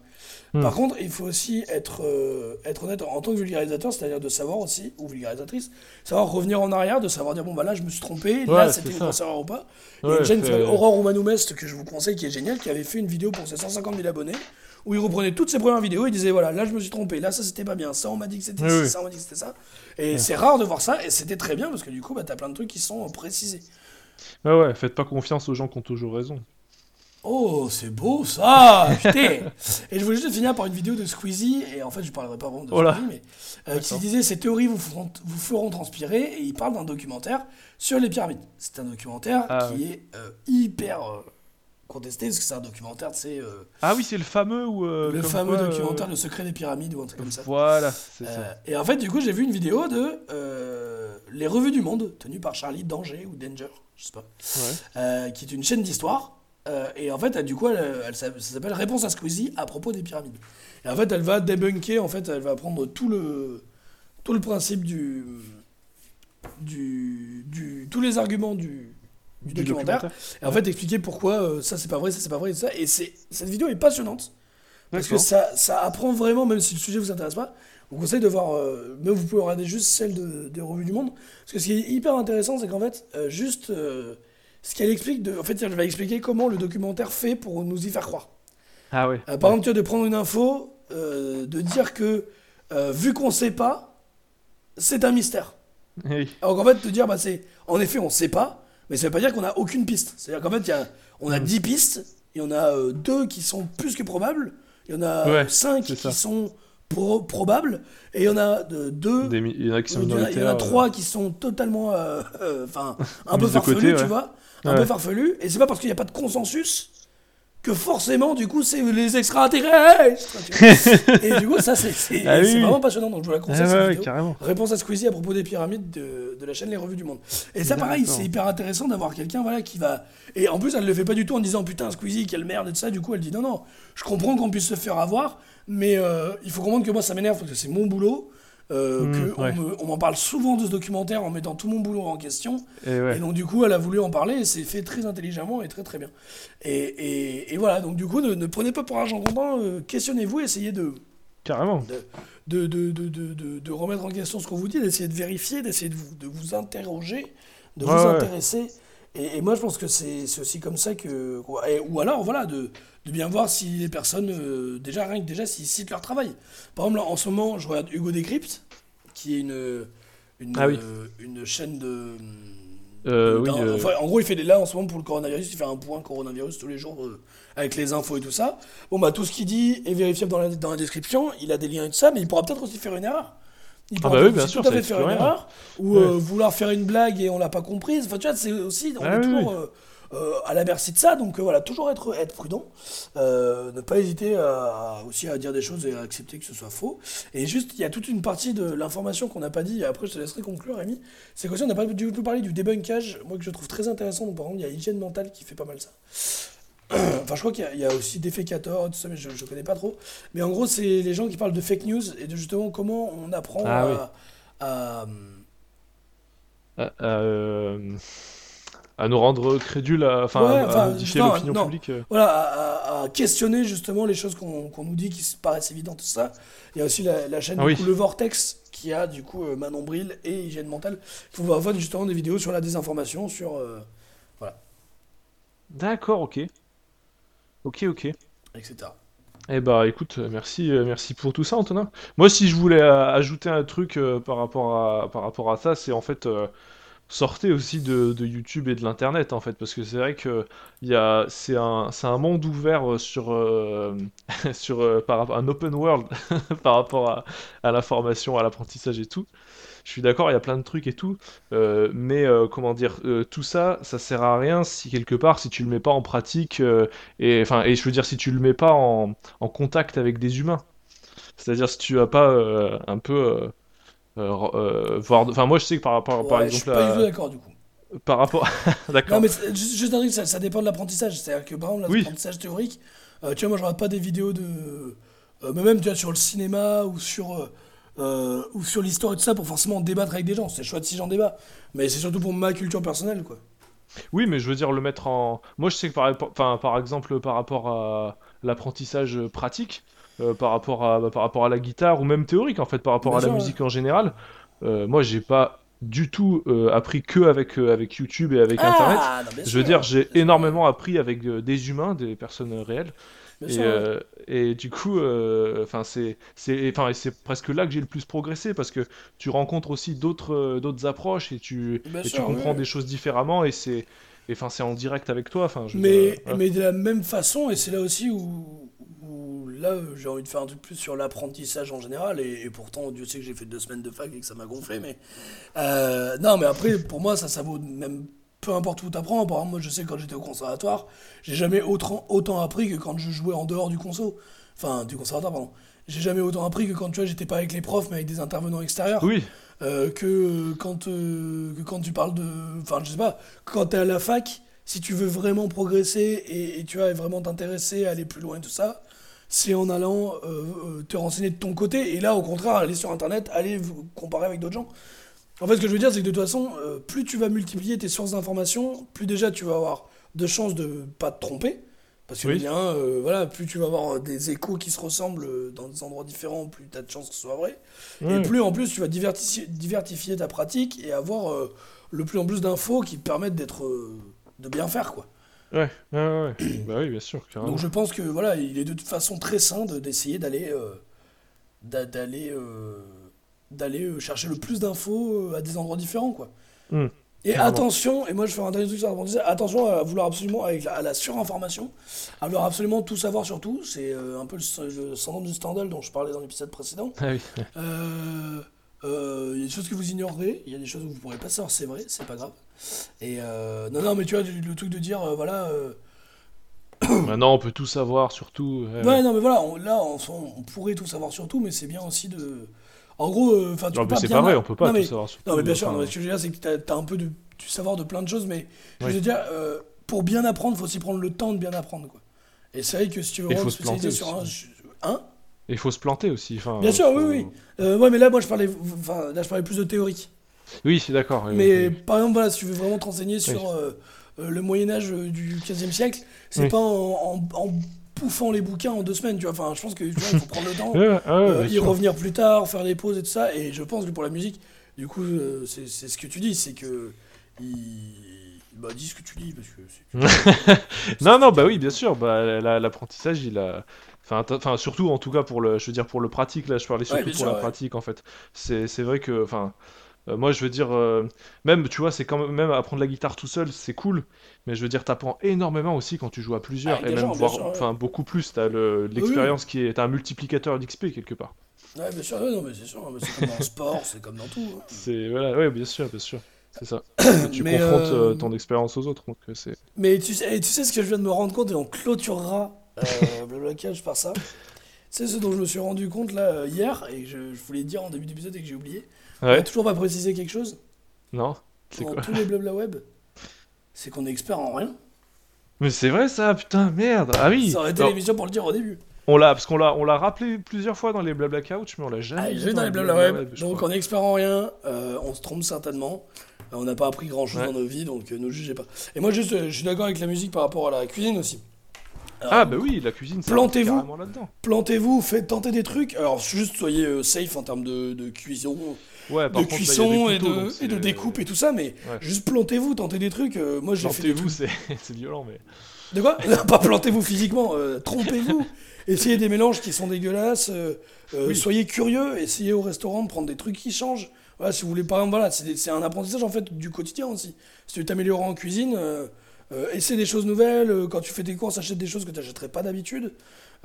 Hmm. Par contre, il faut aussi être, euh, être honnête en tant que vulgarisateur, c'est-à-dire de savoir aussi, ou vulgarisatrice, savoir revenir en arrière, de savoir dire, bon, bah là, je me suis trompé, là, Ouais, c'était une grosse erreur ou pas. Il y a Ouais, une chaîne qui fait- s'appelle Aurore Roumanoumest que je vous conseille, qui est géniale, qui avait fait une vidéo pour ses 150 000 abonnés, où il reprenait toutes ses premières vidéos et disait voilà, là je me suis trompé, là ça c'était pas bien, ça on m'a dit que c'était Oui, oui. ça on m'a dit que c'était ça. Et c'est rare de voir ça, et c'était très bien parce que du coup, bah, t'as plein de trucs qui sont précisés. Ouais, ouais, faites pas confiance aux gens qui ont toujours raison. Oh, c'est beau ça Putain [LAUGHS] Et je voulais juste finir par une vidéo de Squeezie, et en fait je parlerai pas vraiment de Oh. Squeezie, mais euh, qui disait ces théories vous feront, vous feront transpirer, et il parle d'un documentaire sur les pyramides. C'est un documentaire Ah, qui est euh, hyper euh, contesté, parce que c'est un documentaire, c'est euh, Ah oui, c'est le fameux ou le fameux documentaire Le secret des pyramides ou un truc comme ça. Voilà, Euh, ça. et en fait, du coup, j'ai vu une vidéo de euh, Les Revues du Monde, tenue par Charlie Danger ou Danger, je sais pas, Ouais. euh, qui est une chaîne d'histoire. Euh, et en fait, elle, du coup, elle, ça s'appelle Réponse à Squeezie à propos des pyramides. Et en fait, elle va débunker, en fait, elle va prendre tout le, tout le principe du, du, du. tous les arguments du, du, Du documentaire. Et en fait, expliquer pourquoi euh, ça c'est pas vrai, ça c'est pas vrai, et ça. Et c'est, cette vidéo est passionnante. Parce que ça, ça apprend vraiment, même si le sujet vous intéresse pas, on vous conseille de voir, euh, même vous pouvez regarder juste celle de, des revues du monde. Parce que ce qui est hyper intéressant, c'est qu'en fait, euh, juste euh, ce qu'elle explique, de, en fait, elle va expliquer comment le documentaire fait pour nous y faire croire. Ah. Euh, par exemple, tu vois, de prendre une info, de dire que vu qu'on sait pas, c'est un mystère. Oui. Alors qu'en fait, te dire, bah, c'est. En effet, on sait pas, mais ça veut pas dire qu'on a aucune piste. C'est-à-dire qu'en fait, y a, on a Mm. 10 pistes, il y en a euh, deux qui sont plus que probables, il y en a Ouais, 5 c'est qui sont pro- probables, et il y en a euh, deux. Des Il y en a qui sont il y en a- il y en a minoritaires, euh, trois qui sont totalement. euh, euh, [LAUGHS] Enfin, un peu farfelus, tu vois. Un Ouais. peu farfelus, et c'est pas parce qu'il n'y a pas de consensus que forcément, du coup, c'est les extraterrestres. [LAUGHS] et du coup, ça, c'est Ah oui, vraiment passionnant, donc je vous la Ah conseille. ouais, ouais, carrément. Réponse à Squeezie à propos des pyramides de, de la chaîne Les Revues du Monde. Et ça, pareil, c'est hyper intéressant d'avoir quelqu'un voilà, qui va. Et en plus, elle le fait pas du tout en disant putain, Squeezie, quelle merde et tout ça. Du coup, elle dit non, non, je comprends qu'on puisse se faire avoir, mais euh, il faut comprendre que moi, ça m'énerve parce que c'est mon boulot. Euh, Mmh, que on ouais. me- on m'en parle souvent de ce documentaire en mettant tout mon boulot en question. Et ouais. Et donc, du coup, elle a voulu en parler et c'est fait très intelligemment et très très bien. Et, et- et voilà, donc du coup, ne, ne prenez pas pour argent comptant, euh, questionnez-vous, essayez de, Carrément. de, de, de, de, remettre en question ce qu'on vous dit, d'essayer de vérifier, d'essayer de vous, de vous interroger, de Ouais, vous intéresser. Et, et moi, je pense que c'est aussi comme ça que. et- ou alors, voilà, de, de bien voir si les personnes. euh, déjà, rien que déjà, s'ils citent leur travail. Par exemple, là, en ce moment, je regarde Hugo Décrypte, qui est une, une, Ah oui. euh, une chaîne de. Euh, oui, euh, enfin, en gros, il fait des là en ce moment pour le coronavirus, il fait un point coronavirus tous les jours euh, avec les infos et tout ça. Bon, bah, tout ce qu'il dit est vérifiable dans la, dans la description, il a des liens et tout ça, mais il pourra peut-être aussi faire une erreur. Il Ah pourra bah oui, bien sûr, tout à fait faire une rien. erreur, ou Ouais. euh, vouloir faire une blague et on l'a pas comprise. Enfin, tu vois, c'est aussi, on Ah est oui, toujours euh, euh, à la merci de ça, donc euh, voilà, toujours être, être prudent, ne pas hésiter à, aussi à dire des choses et à accepter que ce soit faux. Et juste, il y a toute une partie de l'information qu'on n'a pas dit, et après je te laisserai conclure, Rémi, c'est qu'aussi on n'a pas du tout parlé du débunkage, moi que je trouve très intéressant, donc par exemple, il y a Hygiène Mentale qui fait pas mal ça. [CLEARS THROAT] enfin, je crois qu'il y a- il y, a aussi Defecator, tout ça, mais je, je connais pas trop. Mais en gros, c'est les gens qui parlent de fake news et de justement comment on apprend Ah à, oui. à- À, euh, à nous rendre crédules, à, enfin, Ouais, à- modifier l'opinion publique. euh. voilà, à, à- à questionner justement les choses qu'on nous dit qui se paraissent évidentes, tout ça. Il y a aussi la, la chaîne Ah du oui. coup, Le Vortex qui a du coup euh, Manon Bril et Hygiène Mentale qui vont avoir justement des vidéos sur la désinformation, sur euh, D'accord, ok. Ok, ok. etc. Eh bah écoute, merci, euh, merci pour tout ça, Antonin. Moi, si je voulais euh, ajouter un truc euh, par rapport à, par rapport à ça, c'est en fait euh, sortez aussi de, de YouTube et de l'Internet, en fait, parce que c'est vrai que il y a, c'est un, c'est un monde ouvert sur, [LAUGHS] sur par rapport un open world [LAUGHS] par rapport à, à la formation, à l'apprentissage et tout. Je suis d'accord, il y a plein de trucs et tout, euh, mais euh, comment dire, euh, tout ça, ça sert à rien si quelque part, si tu le mets pas en pratique, et enfin, et je veux dire, si tu le mets pas en, en contact avec des humains. C'est-à-dire si tu vas pas un peu voir, enfin moi je sais que par rapport, par Ouais, je suis exemple, pas du tout à- d'accord du coup. par rapport, [LAUGHS] d'accord. Non, mais juste, juste un truc, ça, ça dépend de l'apprentissage. C'est-à-dire que par exemple, Oui. l'apprentissage théorique, euh, tu vois, moi je regarde pas des vidéos de. euh, mais même tu vois, sur le cinéma ou sur, euh, ou sur l'histoire et tout ça pour forcément débattre avec des gens. C'est chouette si j'en débat. Mais c'est surtout pour ma culture personnelle, quoi. Oui, mais je veux dire le mettre en. Moi, je sais que par, enfin, par exemple, par rapport à l'apprentissage pratique, euh, par rapport à, par rapport à la guitare ou même théorique en fait, par rapport Bien à la musique en général, euh, moi, j'ai pas du tout euh, appris que avec euh, avec YouTube et avec Internet. Ah, non, bien Je veux dire, j'ai énormément appris avec euh, des humains, des personnes réelles. Bien Et, sûr, euh, et du coup, euh, enfin c'est c'est enfin et c'est presque là que j'ai le plus progressé parce que tu rencontres aussi d'autres euh, d'autres approches et tu tu comprends ouais. des choses différemment et c'est et enfin c'est en direct avec toi. Enfin, dire, Mais, mais de la même façon, et c'est là aussi où, où là j'ai envie de faire un truc plus sur l'apprentissage en général, et, et pourtant Dieu sait que j'ai fait deux semaines de fac et que ça m'a gonflé, mais euh, non, mais après pour moi ça, ça vaut même peu importe où t'apprends. Par exemple, moi je sais que quand j'étais au conservatoire, j'ai jamais autant, autant appris que quand je jouais en dehors du conso, enfin du conservatoire, pardon. J'ai jamais autant appris que quand tu vois j'étais pas avec les profs mais avec des intervenants extérieurs Oui, euh, que, euh, quand, euh, que quand tu parles de... Enfin, je sais pas, quand t'es à la fac, si tu veux vraiment progresser et, et tu vas vraiment t'intéresser, aller plus loin et tout ça, c'est en allant euh, te renseigner de ton côté. Et là, au contraire, aller sur Internet, aller comparer avec d'autres gens. En fait, ce que je veux dire, c'est que de toute façon, euh, plus tu vas multiplier tes sources d'informations, plus déjà tu vas avoir de chances de pas te tromper. Parce que Oui. bien, euh, voilà, plus tu vas avoir des échos qui se ressemblent euh, dans des endroits différents, plus tu as de chances que ce soit vrai. Et plus en plus tu vas divertifier, diversifier ta pratique et avoir euh, le plus en plus d'infos qui te permettent d'être euh, de bien faire quoi. ouais, ouais, [COUGHS] bah oui, bien sûr, carrément. Donc je pense que voilà, il est de toute façon très sain de- d'essayer d'aller d'a- d'aller d'aller euh, chercher le plus d'infos euh, à des endroits différents quoi. Hmm. Et attention, et moi je fais un dernier truc sur l'apprentissage, attention à vouloir absolument, avec la, à la surinformation, à vouloir absolument tout savoir sur tout, c'est euh, un peu le, le syndrome du Stendhal dont je parlais dans l'épisode précédent. Ah oui. Euh, euh, Il y a des choses que vous ignorerez, il y a des choses que vous pourrez pas savoir, c'est vrai, c'est pas grave. Et euh, non, non, mais tu vois, le, le truc de dire, euh, voilà. Maintenant, on peut tout savoir, surtout. [COUGHS] ouais, ouais, non, mais voilà, on- là, on, on pourrait tout savoir sur tout, mais c'est bien aussi de. En gros, euh, enfin, tu Non, peux mais c'est pas vrai, on peut pas non, mais, tout savoir. Surtout, Non, mais bien sûr, non, mais ce que je veux dire, c'est que tu as, un peu de, du savoir de plein de choses, mais je veux dire, euh, pour bien apprendre, il faut aussi prendre le temps de bien apprendre, quoi. Et c'est vrai que si tu veux vraiment spécialiser sur un. Hein Et il faut se planter aussi. Enfin, Bien sûr, faut- oui, oui. Euh, ouais, mais là, moi, je parlais, enfin, là, je parlais plus de théorique. Oui, c'est d'accord. oui, Mais oui. par exemple, voilà, si tu veux vraiment te renseigner sur euh, le Moyen-Âge euh, du 15e siècle, c'est pas en, en, en bouffant les bouquins en deux semaines, tu vois. Enfin, je pense que tu vois, il faut prendre le temps, [LAUGHS] Ouais, ouais, ouais, euh, y revenir plus tard, faire des pauses et tout ça. Et je pense que pour la musique, du coup, euh, c'est ce que tu dis, c'est que. Il... Bah, dis ce que tu dis, parce que. [LAUGHS] [LAUGHS] Non, non, bah oui, bien sûr. Bah, la- l'apprentissage, il a. Enfin, enfin, surtout en tout cas pour le, je veux dire pour le pratique. Là, je parlais surtout bien pour sûr, la ouais. pratique en fait. C'est, vrai que, enfin, moi, je veux dire, euh, même, tu vois, c'est quand même, apprendre la guitare tout seul, c'est cool. Mais je veux dire, t'apprends énormément aussi quand tu joues à plusieurs Avec et même voire, enfin, beaucoup plus. T'as le, l'expérience qui est, t'as un multiplicateur d'XP quelque part. Ouais, bien sûr, non, mais c'est sûr, c'est comme dans le sport, c'est comme dans tout. hein. C'est voilà, ouais, bien sûr, bien sûr. C'est ça. [COUGHS] tu Mais, confrontes euh, euh, ton expérience aux autres, donc euh. Mais tu sais, tu sais ce que je viens de me rendre compte et on clôturera euh, Blablacar par ça. C'est ce dont je me suis rendu compte là euh, hier et je, je voulais dire en début d'épisode et que j'ai oublié. On Ouais. a toujours pas précisé quelque chose Non. C'est dans quoi tous les blabla web. C'est qu'on est expert en rien. Mais c'est vrai ça, putain, merde. Ah oui. Ça aurait été Alors, l'émission pour le dire au début. on l'a, parce qu'on l'a, on l'a rappelé plusieurs fois dans les blabla couch, mais on l'a jamais. Ah, vais dans les blabla Blabla web. Donc crois. en expert en rien, euh, on se trompe certainement. Euh, On n'a pas appris grand chose Ouais. dans nos vies, donc euh, ne jugez pas. Et moi, juste, euh, je suis d'accord avec la musique par rapport à la cuisine aussi. Alors, Ah bah oui, la cuisine. ça Plantez-vous. là-dedans. Plantez-vous, faites tenter des trucs. Alors, juste soyez euh, safe en termes de, de cuisson, Ouais, de contre, cuisson des et, de, et découpe et tout ça, mais Ouais. juste plantez-vous, tentez des trucs. Euh, moi, j'ai fait des Plantez-vous, [LAUGHS] c'est violent, mais. De quoi? Non, Pas plantez-vous physiquement, euh, trompez-vous. [LAUGHS] Essayez des mélanges qui sont dégueulasses. euh, Oui. Soyez curieux. Essayez au restaurant de prendre des trucs qui changent. Voilà, si vous voulez, par exemple, voilà, c'est des- c'est un apprentissage en fait du quotidien aussi. Si tu veux t'améliorer en cuisine, euh, essaie des choses nouvelles. quand tu fais tes courses, achète des choses que tu n'achèterais pas d'habitude.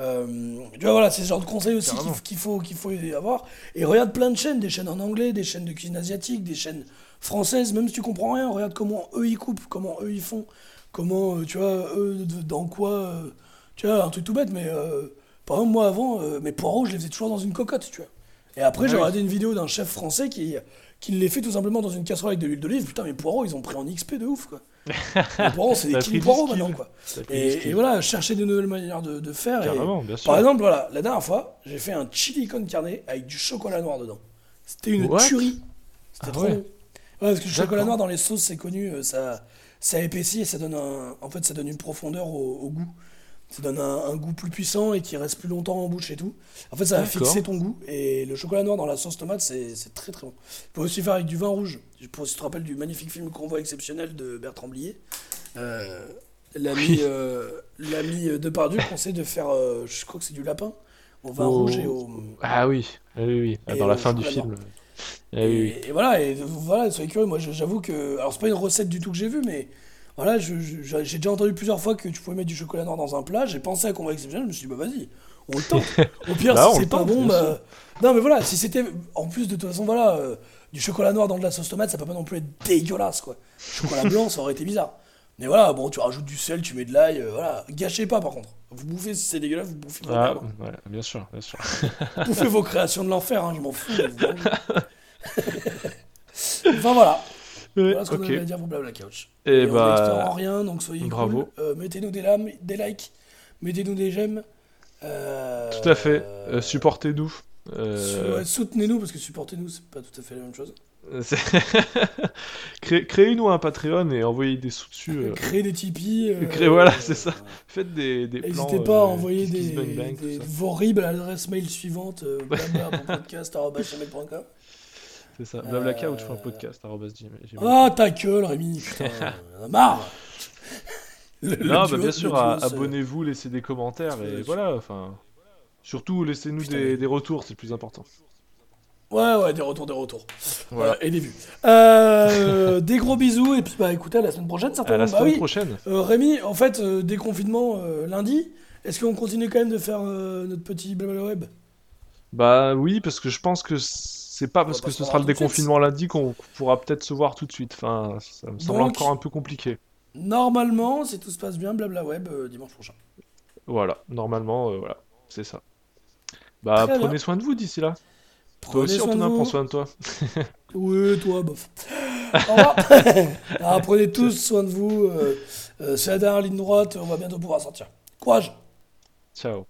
Euh, tu vois, voilà, c'est ce genre de conseils aussi qu'il faut, qu'il faut avoir. Et regarde plein de chaînes, des chaînes en anglais, des chaînes de cuisine asiatique, des chaînes françaises, même si tu comprends rien, regarde comment eux ils coupent, comment eux ils font, comment, euh, tu vois, eux, dans quoi. euh, tu vois, un truc tout bête, mais euh, par exemple, moi avant, euh, mes poireaux, je les faisais toujours dans une cocotte, tu vois. Et après, j'ai oui. regardé une vidéo d'un chef français qui, qui les fait tout simplement dans une casserole avec de l'huile d'olive. Putain, mes poireaux, ils ont pris en XP de ouf, quoi. Poireaux, c'est des king skill. maintenant, quoi. Et, voilà, chercher de nouvelles manières de, de faire. et- Carrément, bien sûr. par exemple, voilà, la dernière fois, j'ai fait un chili con carne avec du chocolat noir dedans. C'était une What? tuerie. C'était Ah trop ouais. bon. Ouais, parce que le chocolat noir dans les sauces, c'est connu, euh, ça, ça épaissit et ça donne un, en fait, ça donne une profondeur au, au goût. Ça donne un, un goût plus puissant et qui reste plus longtemps en bouche et tout. En fait, ça va fixer ton goût. Et le chocolat noir dans la sauce tomate, c'est très très bon. Tu peux aussi faire avec du vin rouge. Pour, si tu te rappelles du magnifique film Convoi exceptionnel de Bertrand Blier, euh, l'ami euh, l'ami de Pardieu conseille de faire, euh, je crois que c'est du lapin, au vin rouge et au. Ah oui, oui, oui. oui. Ah, Dans la fin du film. Ah oui, oui. Et, et voilà, et voilà, soyez curieux. Moi, je- j'avoue que. Alors, c'est pas une recette du tout que j'ai vue, mais voilà, j'ai déjà entendu plusieurs fois que tu pouvais mettre du chocolat noir dans un plat. J'ai pensé à Convoi exceptionnel, je me suis dit, bah vas-y, on le tente. [LAUGHS] Au pire, Bah, si c'est pas bon, bah. Non, mais voilà, si c'était. En plus, de toute façon, voilà, euh, du chocolat noir dans de la sauce tomate, ça peut pas non plus être dégueulasse, quoi. Chocolat blanc, ça aurait été bizarre. Mais voilà, bon, tu rajoutes du sel, tu mets de l'ail, euh, voilà. Gâchez pas, par contre. Vous bouffez, si c'est dégueulasse, vous bouffez, Ah, ouais, bien sûr, bien sûr. bouffez vos créations de l'enfer, hein, je m'en fous. vous [LAUGHS] enfin, voilà. Voilà ce qu'on ok. avait à dire pour Blabla Couch. Et Et on en bah. rien, donc soyez bravo. cool. Euh, mettez-nous des, lames, des likes, mettez-nous des j'aime. Euh, Tout à fait. Euh, Supportez-nous. Euh, ouais, Soutenez-nous, parce que supportez-nous, c'est pas tout à fait la même chose. [LAUGHS] Cré- Créez-nous un Patreon et envoyez des sous dessus. euh. Créez des Tipeee. euh, [LAUGHS] Créez- voilà, c'est ça. Faites des, des plans. N'hésitez pas à euh, envoyer des, des ça. vos RIB à l'adresse mail suivante euh, [LAUGHS] blabla.podcast.com. C'est ça. Blabla couch pour un podcast. arobase gmail- gmail. Ah, ta gueule, Rémi, putain, on en a marre [LAUGHS] Le- le Non, bah duo- bien le sûr, à- c'est- abonnez-vous, laissez des commentaires et voilà. Enfin, surtout laissez-nous des, des retours, c'est le plus important. Ouais, ouais, des retours, des retours. Voilà. Euh, et des vues. Euh, [LAUGHS] des gros bisous, et puis bah écoutez, à la semaine prochaine, À certainement. la Bah semaine oui. prochaine. Euh, Rémi, en fait, euh, déconfinement euh, lundi, est-ce qu'on continue quand même de faire euh, notre petit blabla web? Bah oui, parce que je pense que c'est pas parce que ce sera le déconfinement lundi qu'on pourra peut-être se voir tout de suite. Enfin, ça me semble Donc- encore un peu compliqué. Normalement, si tout se passe bien, blabla web euh, dimanche prochain. Voilà, normalement, euh, voilà, c'est ça. Bah, Très prenez bien. soin de vous d'ici là. Toi aussi, soin Antonin, prends soin de toi. [LAUGHS] Oui, toi, bof. [LAUGHS] Ah, prenez tous soin de vous. euh, c'est la dernière ligne droite, on va bientôt pouvoir sortir. Courage Ciao.